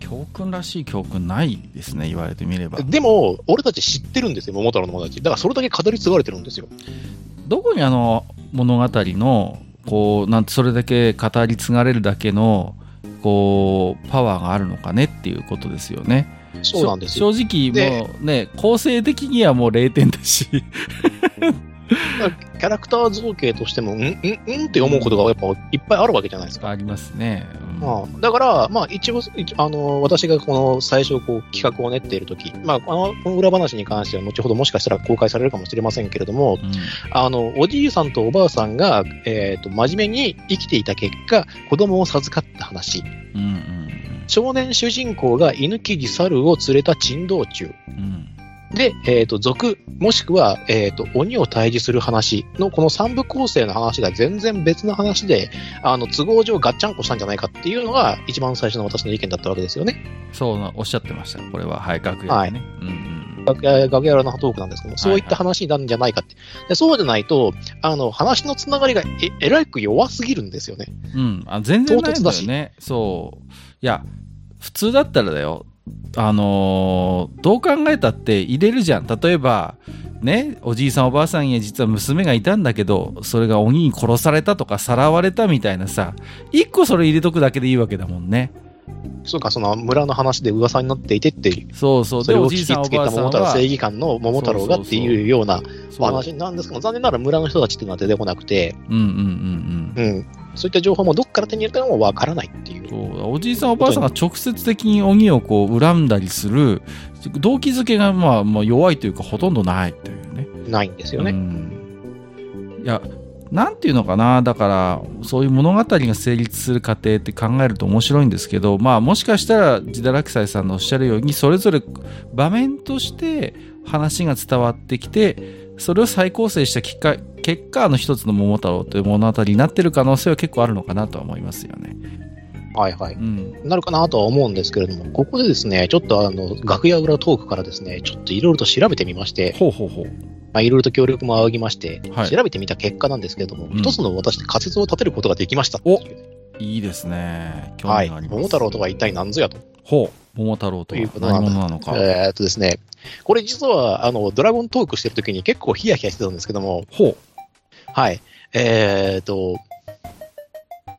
教訓らしい教訓ないですね、言われてみれば。でも、俺たち知ってるんですよ、桃太郎の友達。だからそれだけ語り継がれてるんですよ。どこにあの物語の、こう、なんてそれだけ語り継がれるだけの、こう、パワーがあるのかねっていうことですよね。そうなんですよ。正直、でもうね、構成的にはもう0点だし。キャラクター造形としても、うん、うん、うんって思うことがやっぱいっぱいあるわけじゃないですか。ありますね。うんまあ、だから、まあ、一応、一あの、私がこの最初、こう、企画を練っているとき、まあ、あの、この裏話に関しては、後ほどもしかしたら公開されるかもしれませんけれども、うんあの、おじいさんとおばあさんが、えっ、と、真面目に生きていた結果、子供を授かった話。うんうん少年主人公が犬キジ猿を連れた珍道中。うんうんで、えっ、と、族、もしくは、えっ、と、鬼を退治する話の、この三部構成の話が全然別の話で、あの、都合上ガッチャンコしたんじゃないかっていうのが、一番最初の私の意見だったわけですよね。そうな、おっしゃってました。これは、はい、楽屋でね。うんうん楽屋楽屋裏のトークなんですけども、そういった話になるんじゃないかって。でそうでないと、あの、話のつながりがえ、えらく弱すぎるんですよね。うん、あ全然ないんだよね。そう。いや、普通だったらだよ。あのーどう考えたって入れるじゃん。例えば、ね、おじいさんおばあさんへ実は娘がいたんだけど、それが鬼に殺されたとかさらわれたみたいなさ、一個それ入れとくだけでいいわけだもんね。そうか、その村の話で噂になっていてっていう。そうそう。おじいさんおつけたばあさんは、桃太郎正義感の桃太郎がっていうような話なんですけど、残念ながら村の人たちっていうのは出てこなくて、うんうんうんうん。うん。そういった情報もどっから手に入れたのもわからないっていう。そうおじいさんおばあさんが直接的に鬼をこう恨んだりする動機づけがまあまあ弱いというかほとんどないというね。ないんですよね。うんいや、なんていうのかな、だから、そういう物語が成立する過程って考えると面白いんですけど、まあ、もしかしたら、ジダラクサイさんのおっしゃるように、それぞれ場面として話が伝わってきて、それを再構成した結果、結果、あの一つの桃太郎という物語になってる可能性は結構あるのかなとは思いますよね。はいはい。うん。なるかなとは思うんですけれども、ここでですね、ちょっとあの、楽屋裏トークからですね、ちょっといろいろと調べてみまして、ほうほうほう。まあ、いろいろと協力も仰ぎまして、はい調べてみた結果なんですけれども、うん一つの私で仮説を立てることができましたっていういいですね。興はい。味があります。桃太郎とは一体何ぞやと。ほう。桃太郎とはということな何者なのか。えーっとですね、これ実は、あの、ドラゴントークしてる時に結構ヒヤヒヤしてたんですけども、ほう。はい。えーっと、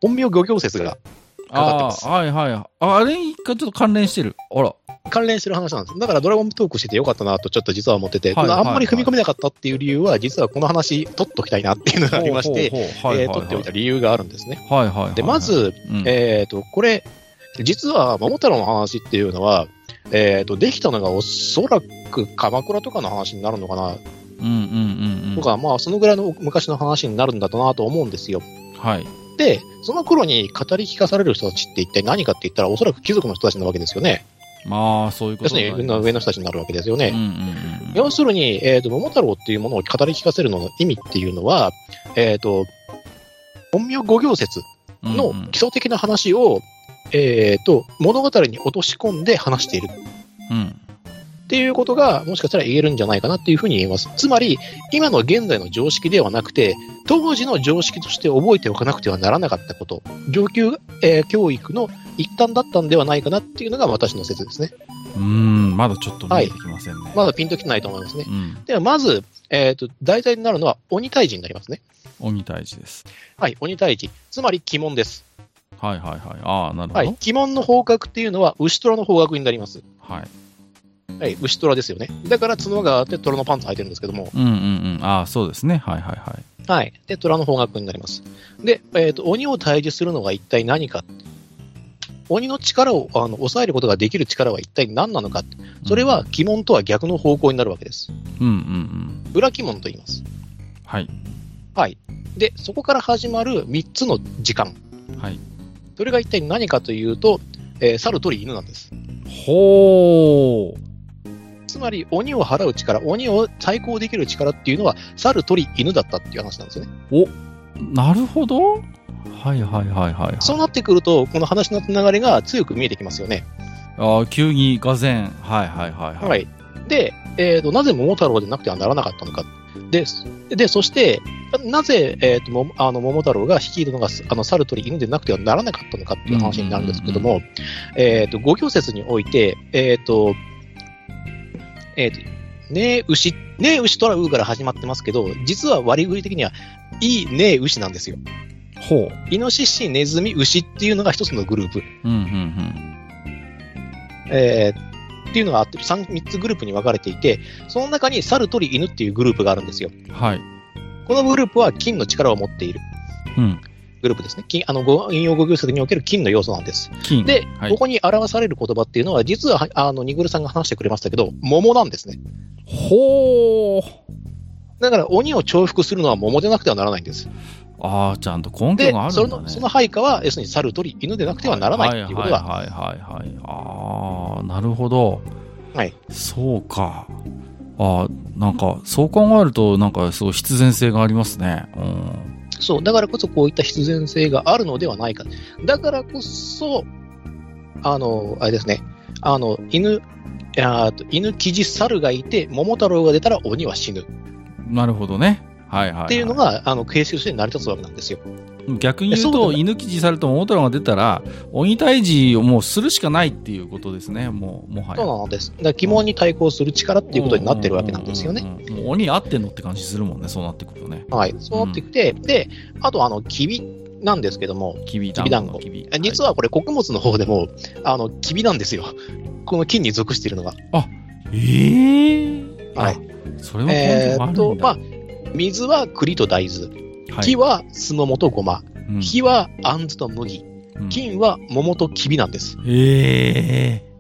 本名漁業説がかかってますああ、はいはい。ああれにちょっと関連してる。あら。関連してる話なんです。だからドラゴントークしててよかったなとちょっと実は思ってて、はいはいはいあんまり踏み込めなかったっていう理由は、実はこの話取っときたいなっていうのがありまして、取っておいた理由があるんですね。はいはいはい。で、ま、ず、うんえっ、と、これ、実は桃太郎の話っていうのは、えっ、と、できたのがおそらく鎌倉とかの話になるのかな。とか、まあ、そのぐらいの昔の話になるんだなと思うんですよ。はい。で、その頃に語り聞かされる人たちって一体何かって言ったら、おそらく貴族の人たちなわけですよね。まあ、そういうことになります上の人たちになるわけですよね。うんうんうんうん。要するに、えっ、と、桃太郎っていうものを語り聞かせるのの意味っていうのは、えっ、と、本名五行説のうんうん基礎的な話を、えっ、と、物語に落とし込んで話している。うん。っていうことが、もしかしたら言えるんじゃないかなっていうふうに言えます。つまり、今の現在の常識ではなくて、当時の常識として覚えておかなくてはならなかったこと、上級、えー、教育の一端だったんではないかなっていうのが私の説ですね。うん、まだちょっと見えてきませんね。はい、まだピンときてないと思いますね。うん、では、まず、えっ、ー、と、題材になるのは鬼退治になりますね。鬼退治です。はい、鬼退治。つまり鬼門です。はいはいはい。ああ、なるほど。はい、鬼門の方角っていうのは、牛虎の方角になります。はい。はい、牛虎ですよね。だから角があって虎のパンツ履いてるんですけども。うんうんうん。ああ、そうですね。はいはいはい。はい。で、虎の方角になります。で、えっ、ー、と、鬼を退治するのが一体何か。鬼の力をあの抑えることができる力は一体何なのか。それは鬼門とは逆の方向になるわけです。うんうんうん。裏鬼門と言います。はい。はい。で、そこから始まる3つの時間。はい。それが一体何かというと、えー、猿、鳥、犬なんです。ほー。つまり、鬼を払う力、鬼を対抗できる力っていうのは、猿、鳥、犬だったっていう話なんですよね。おなるほど。はいはいはいはい、はい、そうなってくると、この話のつながりが強く見えてきますよね。ああ、急に、がぜん。はいはいはいはい。はい。で、えーと、なぜ桃太郎でなくてはならなかったのか。で、でそして、なぜ、えーと、もあの桃太郎が率いるのがあの猿鳥犬でなくてはならなかったのかっていう話になるんですけども、えーと、五行説において、えーとえーと、ねえ牛、ねえ牛トラウから始まってますけど、実は割り振り的には、いいねえ牛なんですよ。ほう。イノシシ、ネズミ、牛っていうのが一つのグループ。うんうんうん。えー、っていうのがあって、3, 3つグループに分かれていて、その中に猿、鳥、犬っていうグループがあるんですよ。はい。このグループは金の力を持っている。うん。グループですね。金あの引用語行説における金の要素なんです。で、はい、ここに表される言葉っていうのは、実は、あの、ニグルさんが話してくれましたけど、桃なんですね。ほー。だから、鬼を重複するのは桃でなくてはならないんです。ああ、ちゃんと根拠があるんだ、ね、その、その配下は、要するに猿、鳥、犬でなくてはならないっていうことが。はいはいはいはい、はい。ああ、なるほど。はい。そうか。ああ、なんか、そう考えると、なんか、すごい必然性がありますね。うん。そう、だからこそこういった必然性があるのではないか。だからこそ、あの、あれですね、あの、犬、あ犬、キジ、猿がいて、桃太郎が出たら鬼は死ぬ。なるほどね。はいはい、はい、っていうのが、あの、形式として成り立つわけなんですよ。逆に言うと、犬記事されと桃太郎が出たら、鬼退治をもうするしかないっていうことですね、もう、もはや。そうなんです。だ疑問に対抗する力っていうことになってるわけなんですよね。もう鬼あってんのって感じするもんね、そうなってくるとね。はい、そうなってきて、うん、で、あと、あの、きびなんですけども、きび団子。実はこれ、穀物の方でも、あの、きびなんですよ。この金に属しているのが。あ、ええー、はい。それもえー、っと、まあ、水は栗と大豆。木は酢の素ごま。うん、火は杏と麦。金は桃ときびなんです。へえー。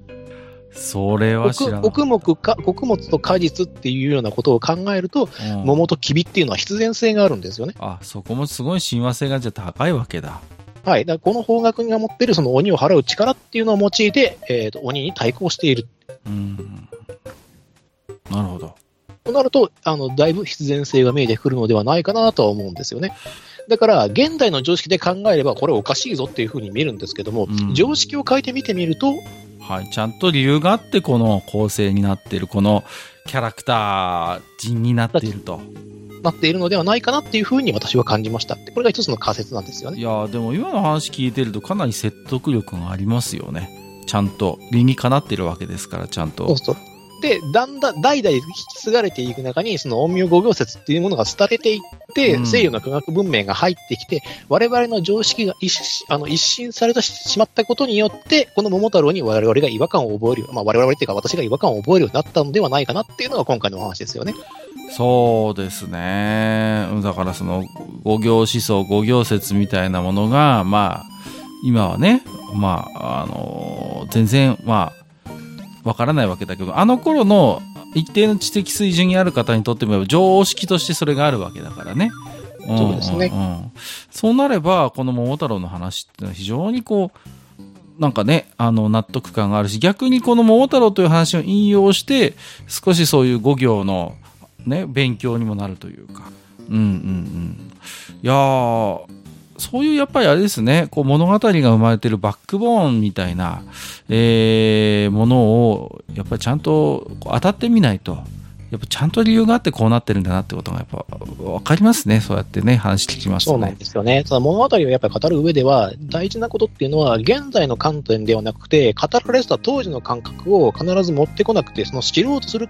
それは。穀物か、穀物と果実っていうようなことを考えると、うん、桃ときびっていうのは必然性があるんですよね。あ、そこもすごい親和性がじゃ高いわけだ。はい。だこの方角が持ってるその鬼を払う力っていうのを用いて、えっ、ー、と、鬼に対抗している。うん。なるほど。となると、あの、だいぶ必然性が見えてくるのではないかなとは思うんですよね。だから、現代の常識で考えれば、これおかしいぞっていうふうに見えるんですけども、うん、常識を変えてみてみると、はい、ちゃんと理由があって、この構成になっている、このキャラクター人になっていると。なっているのではないかなっていうふうに私は感じました。これが一つの仮説なんですよね。いやでも今の話聞いてるとかなり説得力がありますよね。ちゃんと理にかなってるわけですから、ちゃんと。そうそう。で、だんだん、代々引き継がれていく中に、その陰陽五行説っていうものが廃れていって、うん、西洋の科学文明が入ってきて、我々の常識が一あの一新されてしまったことによって、この桃太郎に我々が違和感を覚える、まあ我々っていうか私が違和感を覚えるようになったのではないかなっていうのが今回のお話ですよね。そうですね。だからその五行思想、五行説みたいなものが、まあ、今はね、まあ、あの、全然、まあ、わからないわけだけど、あの頃の一定の知的水準にある方にとっても常識としてそれがあるわけだからね。そうですね、うんうん。そうなれば、この桃太郎の話っていうのは非常にこう、なんかね、あの、納得感があるし、逆にこの桃太郎という話を引用して、少しそういう五行のね、勉強にもなるというか。うんうんうん。いやー、そういうやっぱりあれですね、こう物語が生まれてるバックボーンみたいな、えー、ものを、やっぱりちゃんと当たってみないと、やっぱちゃんと理由があってこうなってるんだなってことがやっぱ分かりますね、そうやってね、話聞きますと、ね、そうなんですよね。その物語をやっぱり語る上では、大事なことっていうのは、現在の観点ではなくて、語られてた当時の感覚を必ず持ってこなくて、その知ろうとする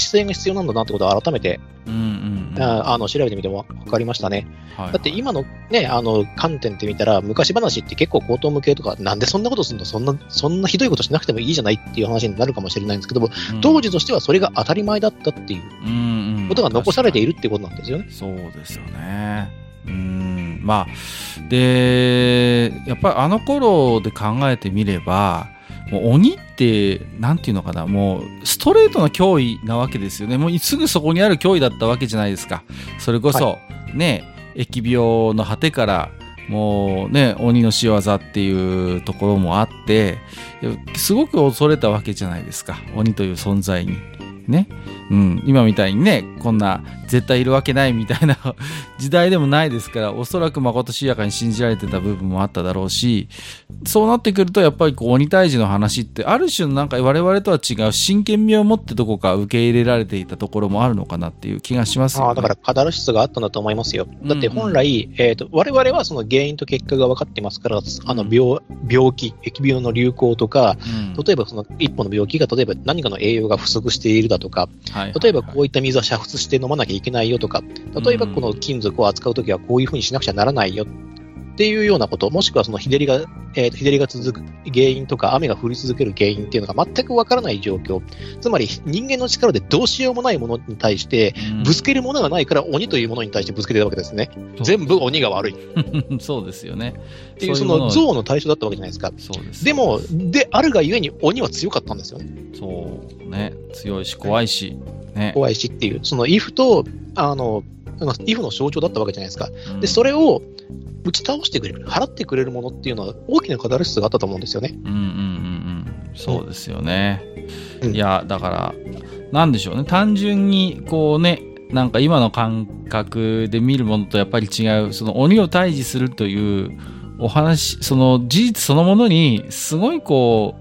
姿勢が必要なんだなってことを改めて、うんうんうん、あの調べてみても分かりましたね。はい、だって今の,、ね、あの観点って見たら、昔話って結構口頭無形とか、なんでそんなことするの？そんな、そんなひどいことしなくてもいいじゃないっていう話になるかもしれないんですけども、うん、当時としてはそれが当たり前だったっていうことが残されているってことなんですよね。そうですよね。うんまあ、で、やっぱりあの頃で考えてみれば、もう鬼って、なんていうのかな、もうストレートな脅威なわけですよね。もうすぐそこにある脅威だったわけじゃないですか。それこそ、はい、ね、疫病の果てから、もうね、鬼の仕業っていうところもあって、すごく恐れたわけじゃないですか。鬼という存在に。ね。うん、今みたいにね、こんな絶対いるわけないみたいな 時代でもないですから、おそらくまことしやかに信じられてた部分もあっただろうし、そうなってくると、やっぱりこう鬼退治の話って、ある種のなんか我々とは違う真剣味を持ってどこか受け入れられていたところもあるのかなっていう気がしますよ、ね、あだからカタルシスがあったんだと思いますよ。だって本来、うんうん、えっ、ー、と、我々はその原因と結果が分かってますから、あの病、病気、疫病の流行とか、うん、例えばその一本の病気が例えば何かの栄養が不足しているだとか、はい例えばこういった水は煮沸して飲まなきゃいけないよとか、例えばこの金属を扱うときはこういうふうにしなくちゃならないよ。っていうようなこと、もしくはその日照りが、えー、日照りが続く原因とか、雨が降り続ける原因っていうのが全くわからない状況。つまり人間の力でどうしようもないものに対して、ぶつけるものがないから鬼というものに対してぶつけてるわけですね。全部鬼が悪い。そうですよね。っていう、その像の対象だったわけじゃないですか。そうです。でも、であるがゆえに鬼は強かったんですよね。そうね。強いし怖いし。ね、怖いしっていう、そのイフと、あの、イフの象徴だったわけじゃないですか。うん、で、それを打ち倒してくれる、払ってくれるものっていうのは大きなカタルシスがあったと思うんですよね。うんうんうんうん。そうですよね。うん、いや、だから、なんでしょうね。単純に、こうね、なんか今の感覚で見るものとやっぱり違う、その鬼を退治するというお話、その事実そのものに、すごいこ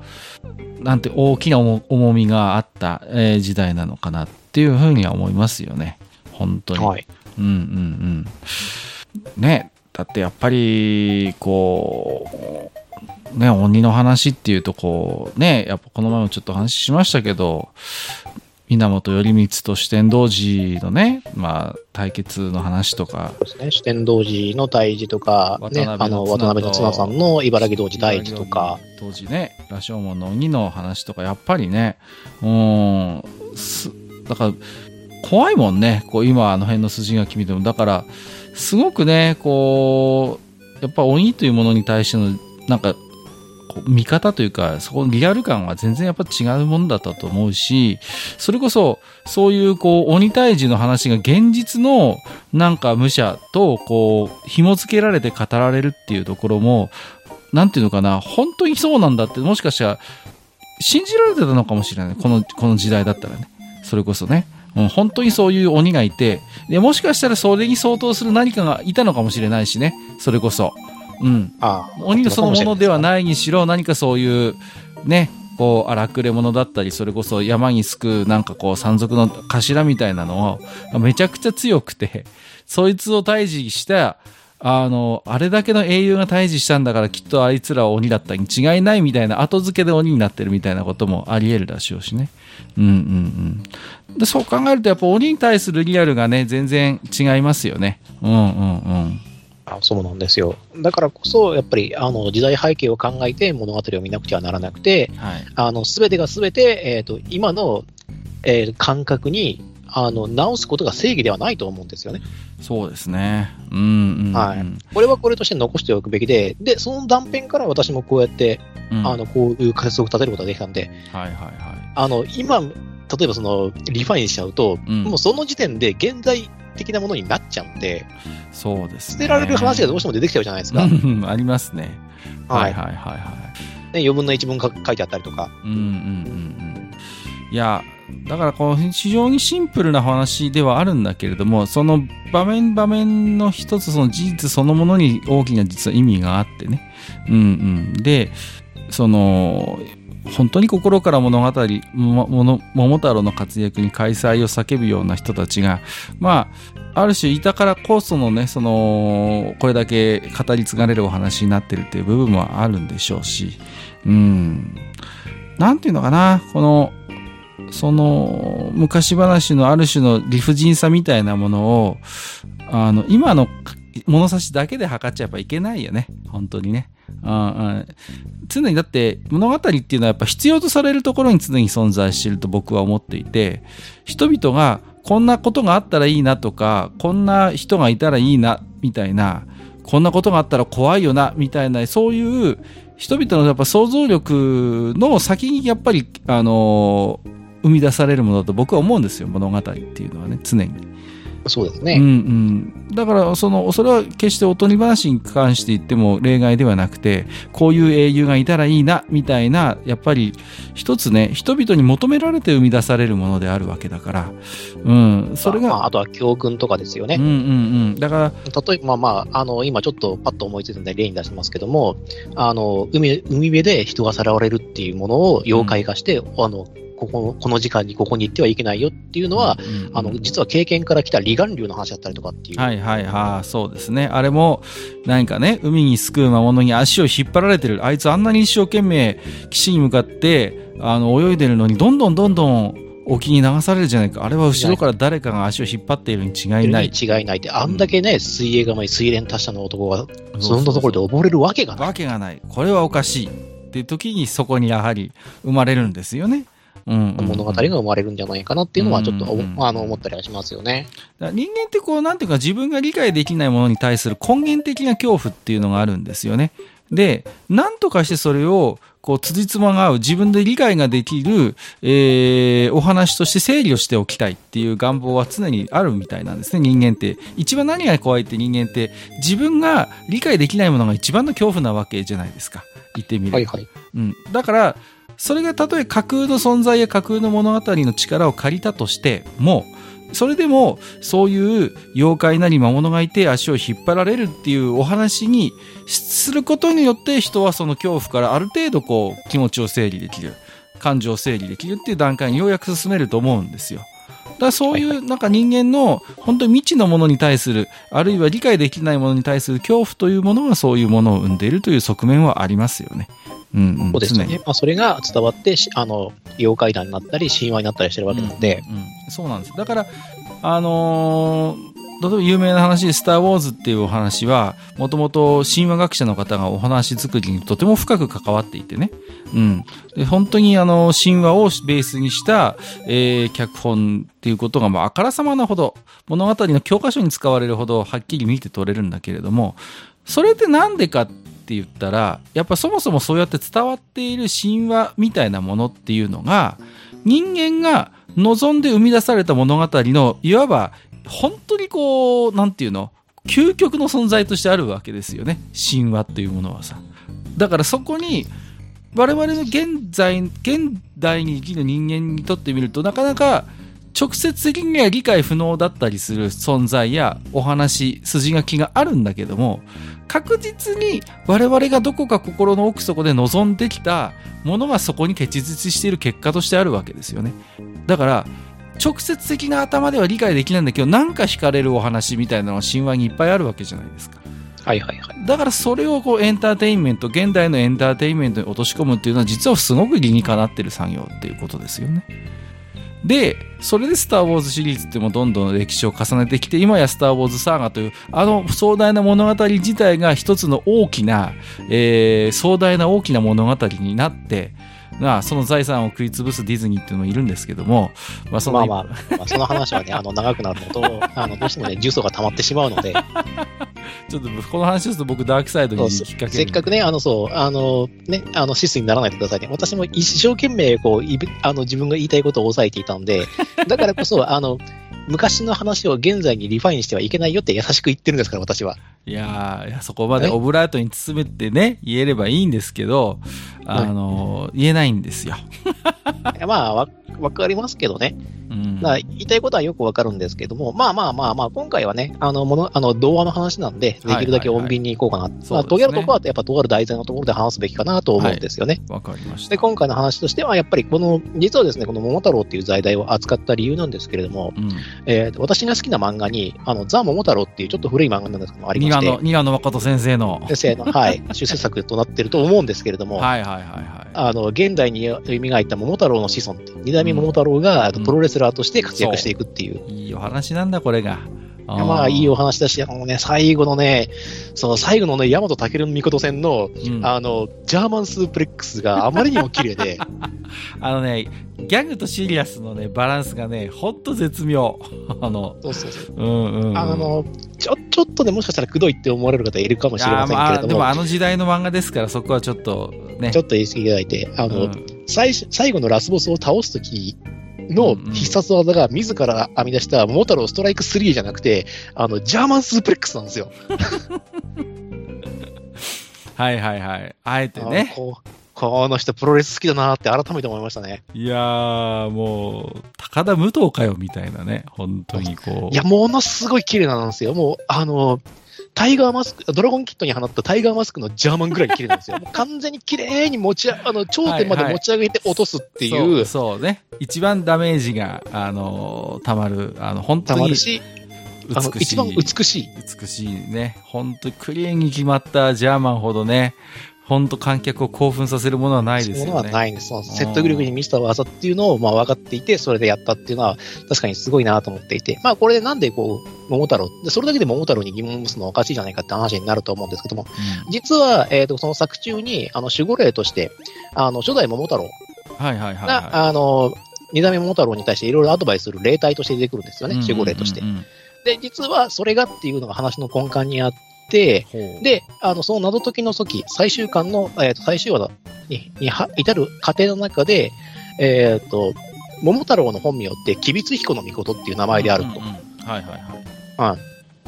う、なんて大きな重みがあった、えー、時代なのかなっていうふうには思いますよね。本当に。はい。うんうんうん。ね、だってやっぱり、こう、ね、鬼の話っていうとこう、ね、やっぱこの前もちょっと話しましたけど、源頼光と四天王寺のね、まあ、対決の話とか。そうですね。四天王寺の大寺とか、ね、あの、渡辺の妻さんの茨城童寺大寺とか。当時ね、羅生門の鬼の話とか、やっぱりね、うん、だから、怖いもんね。こう、今、あの辺の筋書き見ても。だから、すごくね、こう、やっぱ鬼というものに対しての、なんか、見方というか、そこのリアル感は全然やっぱ違うものだったと思うし、それこそ、そういうこう、鬼退治の話が現実のなんか武者とこう、紐付けられて語られるっていうところも、なんていうのかな、本当にそうなんだって、もしかしたら、信じられてたのかもしれない。この、この時代だったらね。それこそね。うん、本当にそういう鬼がいて、で、もしかしたらそれに相当する何かがいたのかもしれないしね。それこそ。うん。ああ鬼そのものではないにしろ、何かそういう、ね、こう、荒くれ者だったり、それこそ山に救う、なんかこう、山賊の頭みたいなのを、めちゃくちゃ強くて、そいつを退治した、あの、あれだけの英雄が退治したんだからきっとあいつらは鬼だったに違いないみたいな後付けで鬼になってるみたいなこともあり得るらしいしね。うんうんうん。でそう考えるとやっぱ鬼に対するリアルがね、全然違いますよね。うんうんうん。あそうなんですよ。だからこそ、やっぱりあの時代背景を考えて物語を見なくてはならなくて、はい、あの全てが全て、えーと、今の、えー、感覚にあの直すことが正義ではないと思うんですよね。そうですね。うん、うん、はい。これはこれとして残しておくべきで、で、その断片から私もこうやって、うん、あの、こういう仮説を立てることができたんで、はいはいはい。あの、今、例えばその、リファインしちゃうと、うん、もうその時点で現在的なものになっちゃうんで、そうです、ね、捨てられる話がどうしても出てきちゃうじゃないですか。ありますね。はいはいはいはい。ね、余分な一文書いてあったりとか。うんうんうんうん。いや、だからこう非常にシンプルな話ではあるんだけれどもその場面場面の一つその事実そのものに大きな実は意味があってね、うんうん、でその本当に心から物語桃太郎の活躍に開催を叫ぶような人たちがまあある種いたからこそのねそのこれだけ語り継がれるお話になってるっていう部分もあるんでしょうし。うん。なんていうのかなこのその昔話のある種の理不尽さみたいなものをあの今の物差しだけで測っちゃやっぱいけないよね本当にね。うんうん、常にだって物語っていうのはやっぱ必要とされるところに常に存在していると僕は思っていて人々がこんなことがあったらいいなとかこんな人がいたらいいなみたいなこんなことがあったら怖いよなみたいなそういう人々のやっぱ想像力の先にやっぱりあの生み出されるものだと僕は思うんですよ物語っていうのはね常に。そうですね。うんうん。だから、その、それは決しておとり話に関して言っても例外ではなくて、こういう英雄がいたらいいな、みたいな、やっぱり、一つね、人々に求められて生み出されるものであるわけだから、うん。それが。まあ、あとは教訓とかですよね。うんうんうん。だから。例えば、まあ、あの、今ちょっとパッと思いついたんで例に出しますけども、あの、海、海辺で人がさらわれるっていうものを妖怪化して、うん、あの、ここ、この時間にここに行ってはいけないよっていうのは、うんうん、あの、実は経験から来た離岸流の話だったりとかっていう。はいはいはい、そうですね。あれも、何かね、海に救う魔物に足を引っ張られてる。あいつあんなに一生懸命岸に向かって、あの、泳いでるのに、どんどんどんどん沖に流されるじゃないか。あれは後ろから誰かが足を引っ張っているに違いない。違いないって、あんだけね、水泳がまい水練達者の男が、そんなところで溺れるわけがない。わけがない。これはおかしい。っていう時にそこにやはり生まれるんですよね。物語が生まれるんじゃないかなっていうのは、ちょっと、あの思ったりはしますよね。人間ってこう、なんていうか自分が理解できないものに対する根源的な恐怖っていうのがあるんですよね。で、なんとかしてそれを、こう、辻褄が合う、自分で理解ができる、えー、お話として整理をしておきたいっていう願望は常にあるみたいなんですね、人間って。一番何が怖いって人間って、自分が理解できないものが一番の恐怖なわけじゃないですか。言ってみると。はいはい。うん。だから、それがたとえ架空の存在や架空の物語の力を借りたとしても、それでもそういう妖怪なり魔物がいて足を引っ張られるっていうお話にすることによって人はその恐怖からある程度こう気持ちを整理できる感情を整理できるっていう段階にようやく進めると思うんですよ。だからそういうなんか人間の本当に未知のものに対するあるいは理解できないものに対する恐怖というものがそういうものを生んでいるという側面はありますよね。うんうん、そうですね。まあ、それが伝わって、あの、妖怪談になったり、神話になったりしてるわけなので。うん、うん、そうなんです。だから、あのー、例えば有名な話で、スター・ウォーズっていうお話は、もともと神話学者の方がお話作りにとても深く関わっていてね。うん。で本当にあの、神話をベースにした、えー、脚本っていうことが、まあ、あからさまなほど、物語の教科書に使われるほど、はっきり見て取れるんだけれども、それってなんでかってって言ったらやっぱそもそもそうやって伝わっている神話みたいなものっていうのが人間が望んで生み出された物語のいわば本当にこうなんていうの究極の存在としてあるわけですよね。神話っていうものはさ。だからそこに我々の現在現代に生きる人間にとってみるとなかなか直接的には理解不能だったりする存在やお話筋書きがあるんだけども確実に我々がどこか心の奥底で望んできたものがそこに結実している結果としてあるわけですよね。だから、直接的な頭では理解できないんだけど、なんか惹かれるお話みたいなのは神話にいっぱいあるわけじゃないですか。はいはいはい。だからそれをこうエンターテインメント、現代のエンターテインメントに落とし込むっていうのは実はすごく理にかなってる作業っていうことですよね。で、それでスター・ウォーズシリーズってもどんどん歴史を重ねてきて、今やスター・ウォーズ・サーガという、あの壮大な物語自体が一つの大きな、えー、壮大な大きな物語になって、まあ、その財産を食い潰すディズニーっていうのもいるんですけども、まあ、その、まあまあ、まあ、その話はね、あの、長くなるのと、あの、どうしてもね、重曹が溜まってしまうので、ちょっとこの話すると僕ダークサイドにきっかけせっかくね、あの、そう、あの、ね、あの、シスにならないでくださいね。私も一生懸命、こう、いあの、自分が言いたいことを抑えていたんで、だからこそ、あの、昔の話を現在にリファインしてはいけないよって優しく言ってるんですから、私は。いやいやそこまでオブラートに包めてね、言えればいいんですけど、あの、言えないんですよ。まあ、わ、わかりますけどね。うん、だ言いたいことはよくわかるんですけども、まあまあまあまあ、今回はね、あの、もの、あの、童話の話なんで、できるだけ穏便にいこうかな。はいはいはい、まあ、とげるとこはやっぱとある題材のところで話すべきかなと思うんですよね。わ、はい、かりました。で、今回の話としては、やっぱりこの、実はですね、この桃太郎っていう財題を扱った理由なんですけれども、うん、えー、私が好きな漫画に、あの、ザ・桃太郎っていうちょっと古い漫画なんですけども、ありまして。二話の誠先生の。先生の、はい、出世作となってると思うんですけれども、はいはいはいはい。あの、現代に蘇った桃太郎の子孫二代目桃太郎が、プロレスラーとして活躍していくっていう。うん、いいお話なんだ、これが。あまあ、いいお話だし、あのね、最後のね、その最後のね、大和武の尊戦の、うん、あの、ジャーマンスープレックスがあまりにも綺麗で。あのね、ギャグとシリアスのね、バランスがね、ほんと絶妙。あの、そうそうそう。うんうん、あの、ちょ、ちょっとね、もしかしたらくどいって思われる方いるかもしれませんけれども。でもあの時代の漫画ですから、そこはちょっとね。ちょっと言い過ぎいただいて、あの、うん、最最後のラスボスを倒すときの必殺技が自ら編み出した桃太郎ストライク3じゃなくて、あの、ジャーマンスープレックスなんですよ。はいはいはい。あえてね。この人プロレス好きだなって改めて思いましたね。いやー、もう、高田武藤かよみたいなね。本当にこう。いや、ものすごい綺麗なんですよ。もう、あの、タイガーマスク、ドラゴンキットに放ったタイガーマスクのジャーマンぐらい綺麗なんですよ。完全に綺麗に持ちあの、頂点まで持ち上げて落とすっていう。はいはい、そうそうね。一番ダメージが、あの、たまる、あの、本当に。し、美しい。一番美しい。美しいね。本当にクリーンに決まったジャーマンほどね、本当観客を興奮させるものはないですよね。ものはないんです。説得力に満ちた技っていうのをまあ分かっていて、それでやったっていうのは確かにすごいなと思っていて、まあこれでなんでこう、桃太郎、でそれだけで桃太郎に疑問を持つのはおかしいじゃないかって話になると思うんですけども、うん、実は、えっ、ー、と、その作中に、あの、守護霊として、あの、初代桃太郎が、はいはいはい、はい、あの、二代目桃太郎に対していろいろアドバイスする霊体として出てくるんですよね、守護霊として。で、実はそれがっていうのが話の根幹にあって、、で、あの、その謎解きの時、最終巻の、えっ、ー、と、最終話に、には、至る過程の中で、えっ、ー、と、桃太郎の本名って、吉備津彦の御っていう名前であると。うんうん、はいはいはい。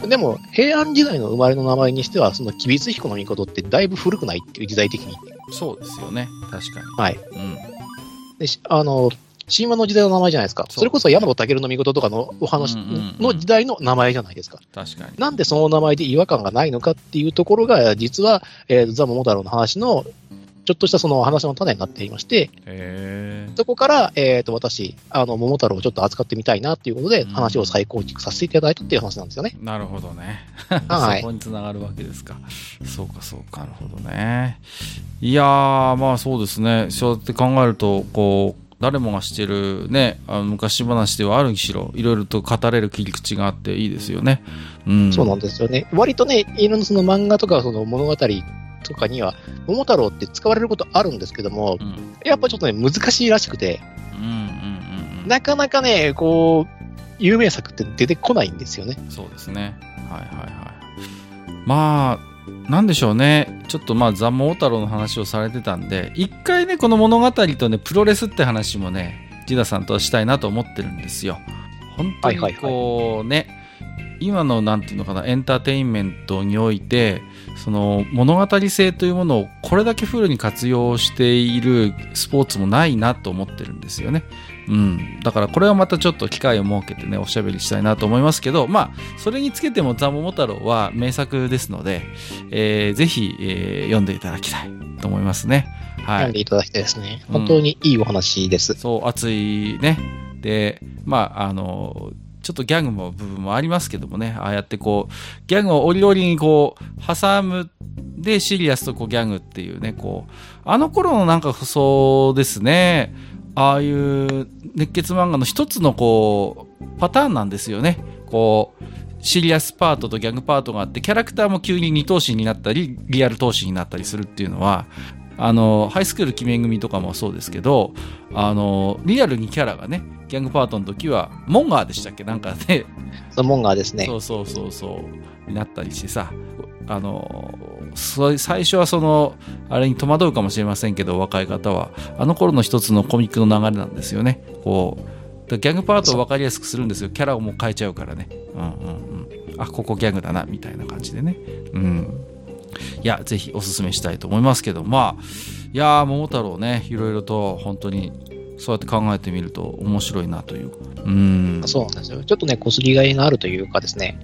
うん。でも、平安時代の生まれの名前にしては、その吉備津彦の御ってだいぶ古くないっていう時代的に。そうですよね。確かに。はい。うん。であの、神話の時代の名前じゃないですか。それこそ山野武の御事とかのお話の時代の名前じゃないですか。確かに。なんでその名前で違和感がないのかっていうところが、実は、えー、ザ・桃太郎の話の、ちょっとしたその話の種になっていまして、そこから、えっ、ー、と、私、あの、桃太郎をちょっと扱ってみたいなっていうことで、話を再構築させていただいたっていう話なんですよね。なるほどね。はい。そこにつながるわけですか。そうか、そうか、なるほどね。いやー、まあそうですね。そうやって考えると、こう、誰もが知ってるね、あの昔話ではあるにしろ、いろいろと語れる切り口があっていいですよね。うん、そうなんですよね。割とね、いろんなその漫画とかその物語とかには、桃太郎って使われることあるんですけども、うん、やっぱちょっとね、難しいらしくて、うんうんうんうん、なかなかね、こう、有名作って出てこないんですよね。そうですね。はいはいはい。まあ、なんでしょうね。ちょっとまあ、ザ・モー太郎の話をされてたんで、一回ね、この物語とね、プロレスって話もね、ジダさんとしたいなと思ってるんですよ。本当にこうね、はいはいはい今のなんていうのかなエンターテインメントにおいてその物語性というものをこれだけフルに活用しているスポーツもないなと思ってるんですよね。うん、だからこれはまたちょっと機会を設けてねおしゃべりしたいなと思いますけどまあそれにつけても「ザ・桃太郎」は名作ですので、えー、ぜひ、えー、読んでいただきたいと思いますね。はい、読んでいただきたいですね。本当にいいお話です。うん、そう熱いねでまああのちょっとギャグの部分もありますけどもね、ああやってこう、ギャグを折々にこう、挟むでシリアスとこうギャグっていうね、こう、あの頃のなんかそうですね、ああいう熱血漫画の一つのこう、パターンなんですよね。こう、シリアスパートとギャグパートがあって、キャラクターも急に二等身になったり、リアル等身になったりするっていうのは、あの、ハイスクール決め組とかもそうですけど、あの、リアルにキャラがね、ギャングパートの時は、モンガーでしたっけ？なんかね。モンガーですね。そうそうそうそう。になったりしてさ、あの、最初はその、あれに戸惑うかもしれませんけど、若い方は。あの頃の一つのコミックの流れなんですよね。こう、ギャグパートを分かりやすくするんですよキャラをもう変えちゃうからねうんうんうんあここギャグだなみたいな感じでねうんいやぜひおすすめしたいと思いますけどまあいや桃太郎ねいろいろと本当にそうやって考えてみると面白いなという。うん。そうなんですよ。ちょっとねこすりがいがあるというかですね。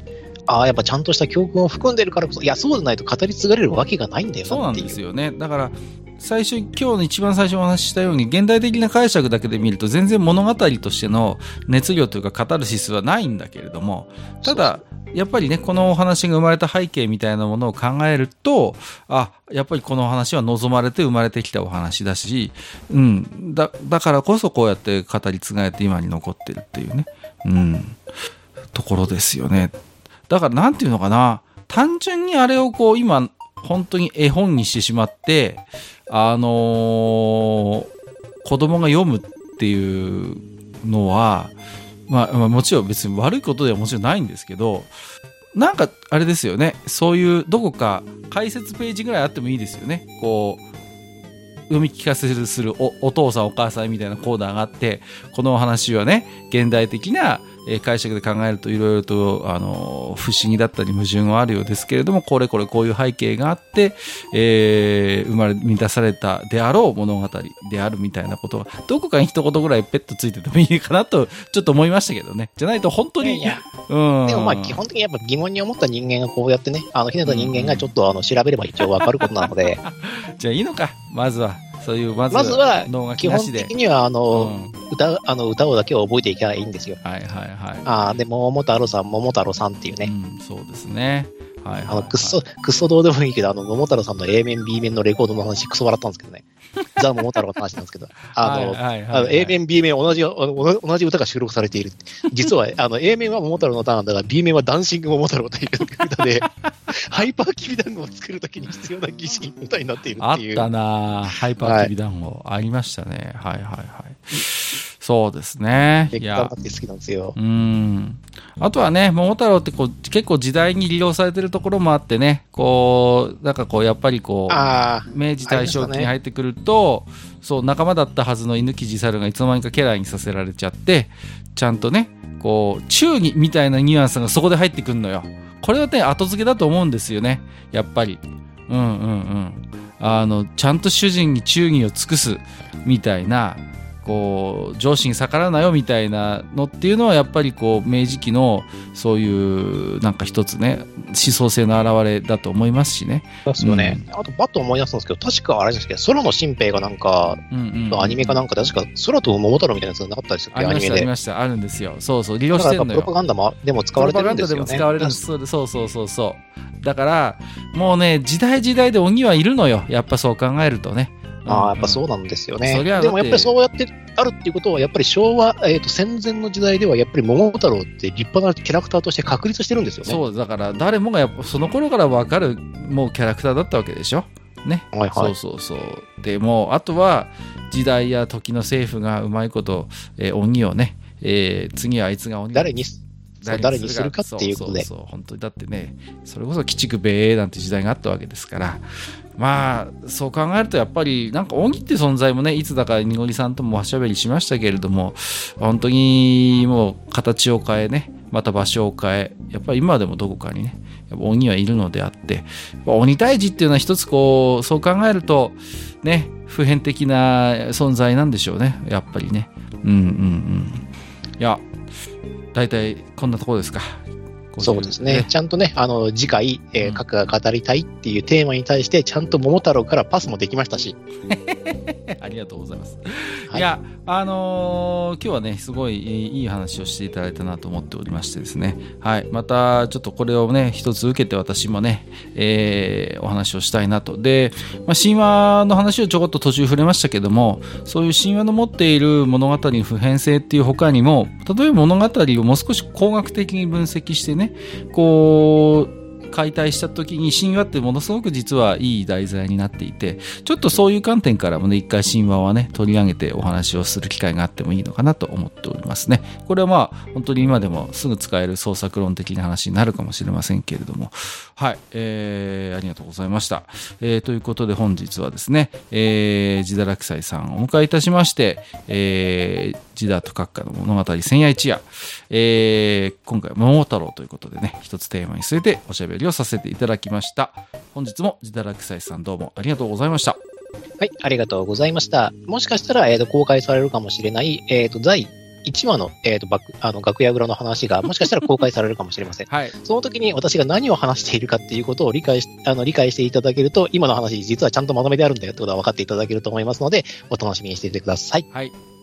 ああ、やっぱちゃんとした教訓を含んでるからこそ、いや、そうでないと語り継がれるわけがないんだよそうなんですよね。だから、最初、今日の一番最初お話ししたように、現代的な解釈だけで見ると、全然物語としての熱量というか、カタルシスはないんだけれども、ただ、やっぱりね、このお話が生まれた背景みたいなものを考えると、あ、やっぱりこのお話は望まれて生まれてきたお話だし、うん、だ、だからこそこうやって語り継がれて今に残ってるっていうね、うん、ところですよね。だからなんていうのかな、単純にあれをこう今、本当に絵本にしてしまって、あのー、子供が読むっていうのは、まあ、まあ、もちろん別に悪いことではもちろんないんですけど、なんかあれですよね、そういうどこか解説ページぐらいあってもいいですよね。こう、読み聞かせするおお父さんお母さんみたいなコーナーがあって、このお話はね、現代的なえ解釈で考えるといろいろとあの不思議だったり矛盾はあるようですけれどもこれこれこういう背景があって、えー、生まれ満たされたであろう物語であるみたいなことはどこかに一言ぐらいペットついててもいいかなとちょっと思いましたけどね。じゃないと本当にいやうん、でもまあ基本的にやっぱ疑問に思った人間がこうやってねあのひねた人間がちょっとあの調べれば一応わかることなので。じゃあいいのかまずはそういうまずまずは基本的にはあの、うん、歌あの歌をだけを覚えていけばいいんですよ。はいはいはい。ああ、で、桃太郎さん、桃太郎さんっていうね。うん、そうですね。はいはい、はい、あの、くっそ、くっそどうでもいいけど、あの、桃太郎さんの A 面、B 面のレコードの話、くそ笑ったんですけどね。ザ・桃太郎の話なんですけど、あの、はいはい、A 面、B 面同じ、同じ歌が収録されている。実は、あの、A 面は桃太郎の歌なんだが、B 面はダンシング桃太郎という歌で、ハイパーきび団子を作るときに必要な儀式の歌になっているっていう。あったなハイパーきび団子、はい、ありましたね。はいはいはい。そうですね。いや。って好きなんですよ。うん。あとはね、桃太郎ってこう結構時代に利用されてるところもあってね、こう、なんかこう、やっぱりこう、明治大正期に入ってくると、ね、そう、仲間だったはずの犬木地猿がいつの間にか家来にさせられちゃって、ちゃんとね、こう、忠義みたいなニュアンスがそこで入ってくるのよ。これはね、後付けだと思うんですよね。やっぱり。うんうんうん。あの、ちゃんと主人に忠義を尽くすみたいな、こう上司に逆らうなよみたいなのっていうのはやっぱりこう明治期のそういうなんか一つね思想性の表れだと思いますしね。ですよね、うん、あとバッと思い出すんですけど確かあれですけど空の新兵がなんか、うんうん、アニメかなん。かで確か空と桃太郎みたいなやつなかったでした。っけありました。ありました。あるんですよ。そうそう。利用してるのよプロパガンダもでも使われてるんですよね。プロパガンダでも使われるそうそうそう。そう。だからもうね時代時代で鬼はいるのよ。やっぱそう考えるとね。ああ、やっぱそうなんですよね。でもやっぱりそうやってあるっていうことは、やっぱり昭和、えー、と戦前の時代では、やっぱり桃太郎って立派なキャラクターとして確立してるんですよね。そう、だから誰もがやっぱその頃から分かるもうキャラクターだったわけでしょ？ね。はいはい、そうそうそう。でもあとは時代や時の政府がうまいこと、えー、鬼をね、えー、次はあいつが鬼誰に誰にするかっていうことで。そうそうそう本当にだってね、それこそ鬼畜米英なんて時代があったわけですから、まあ、そう考えるとやっぱり、なんか鬼って存在もね、いつだかにごりさんともおしゃべりしましたけれども、本当にもう形を変えね、また場所を変え、やっぱり今でもどこかにね、やっぱ鬼はいるのであって、鬼退治っていうのは一つこう、そう考えると、ね、普遍的な存在なんでしょうね、やっぱりね。うんうんうん。いや、大体こんなところですか。そうですね。ちゃんとね、あの、次回、えー、各が語りたいっていうテーマに対して、ちゃんと桃太郎からパスもできましたし。ありがとうございます。はい、いや、あのー、今日はね、すごいいい話をしていただいたなと思っておりましてですね。はい。また、ちょっとこれをね、一つ受けて私もね、えー、お話をしたいなと。で、まあ、神話の話をちょこっと途中触れましたけども、そういう神話の持っている物語の普遍性っていう他にも、例えば物語をもう少し工学的に分析してね、こう、解体した時に神話ってものすごく実はいい題材になっていて、ちょっとそういう観点からもね、一回神話はね、取り上げてお話をする機会があってもいいのかなと思っておりますね。これはまあ、本当に今でもすぐ使える創作論的な話になるかもしれませんけれども、はい、えー、ありがとうございました。えー、ということで本日はですね、えー、自堕落斎さんをお迎えいたしまして、えー、ジダート閣下の物語千夜一夜、えー、今回桃太郎ということでね一つテーマに据えておしゃべりをさせていただきました本日もジダラクサイさんどうもありがとうございましたはい、ありがとうございました。もしかしたら、えっ、と、公開されるかもしれない、えっ、と、第1話の、えっ、と、バック、あの、楽屋裏の話が、もしかしたら公開されるかもしれません。はいその時に私が何を話しているかっていうことを理解し、あの、理解していただけると、今の話、実はちゃんとまとめてあるんだよってことが分かっていただけると思いますので、お楽しみにしていてください。はい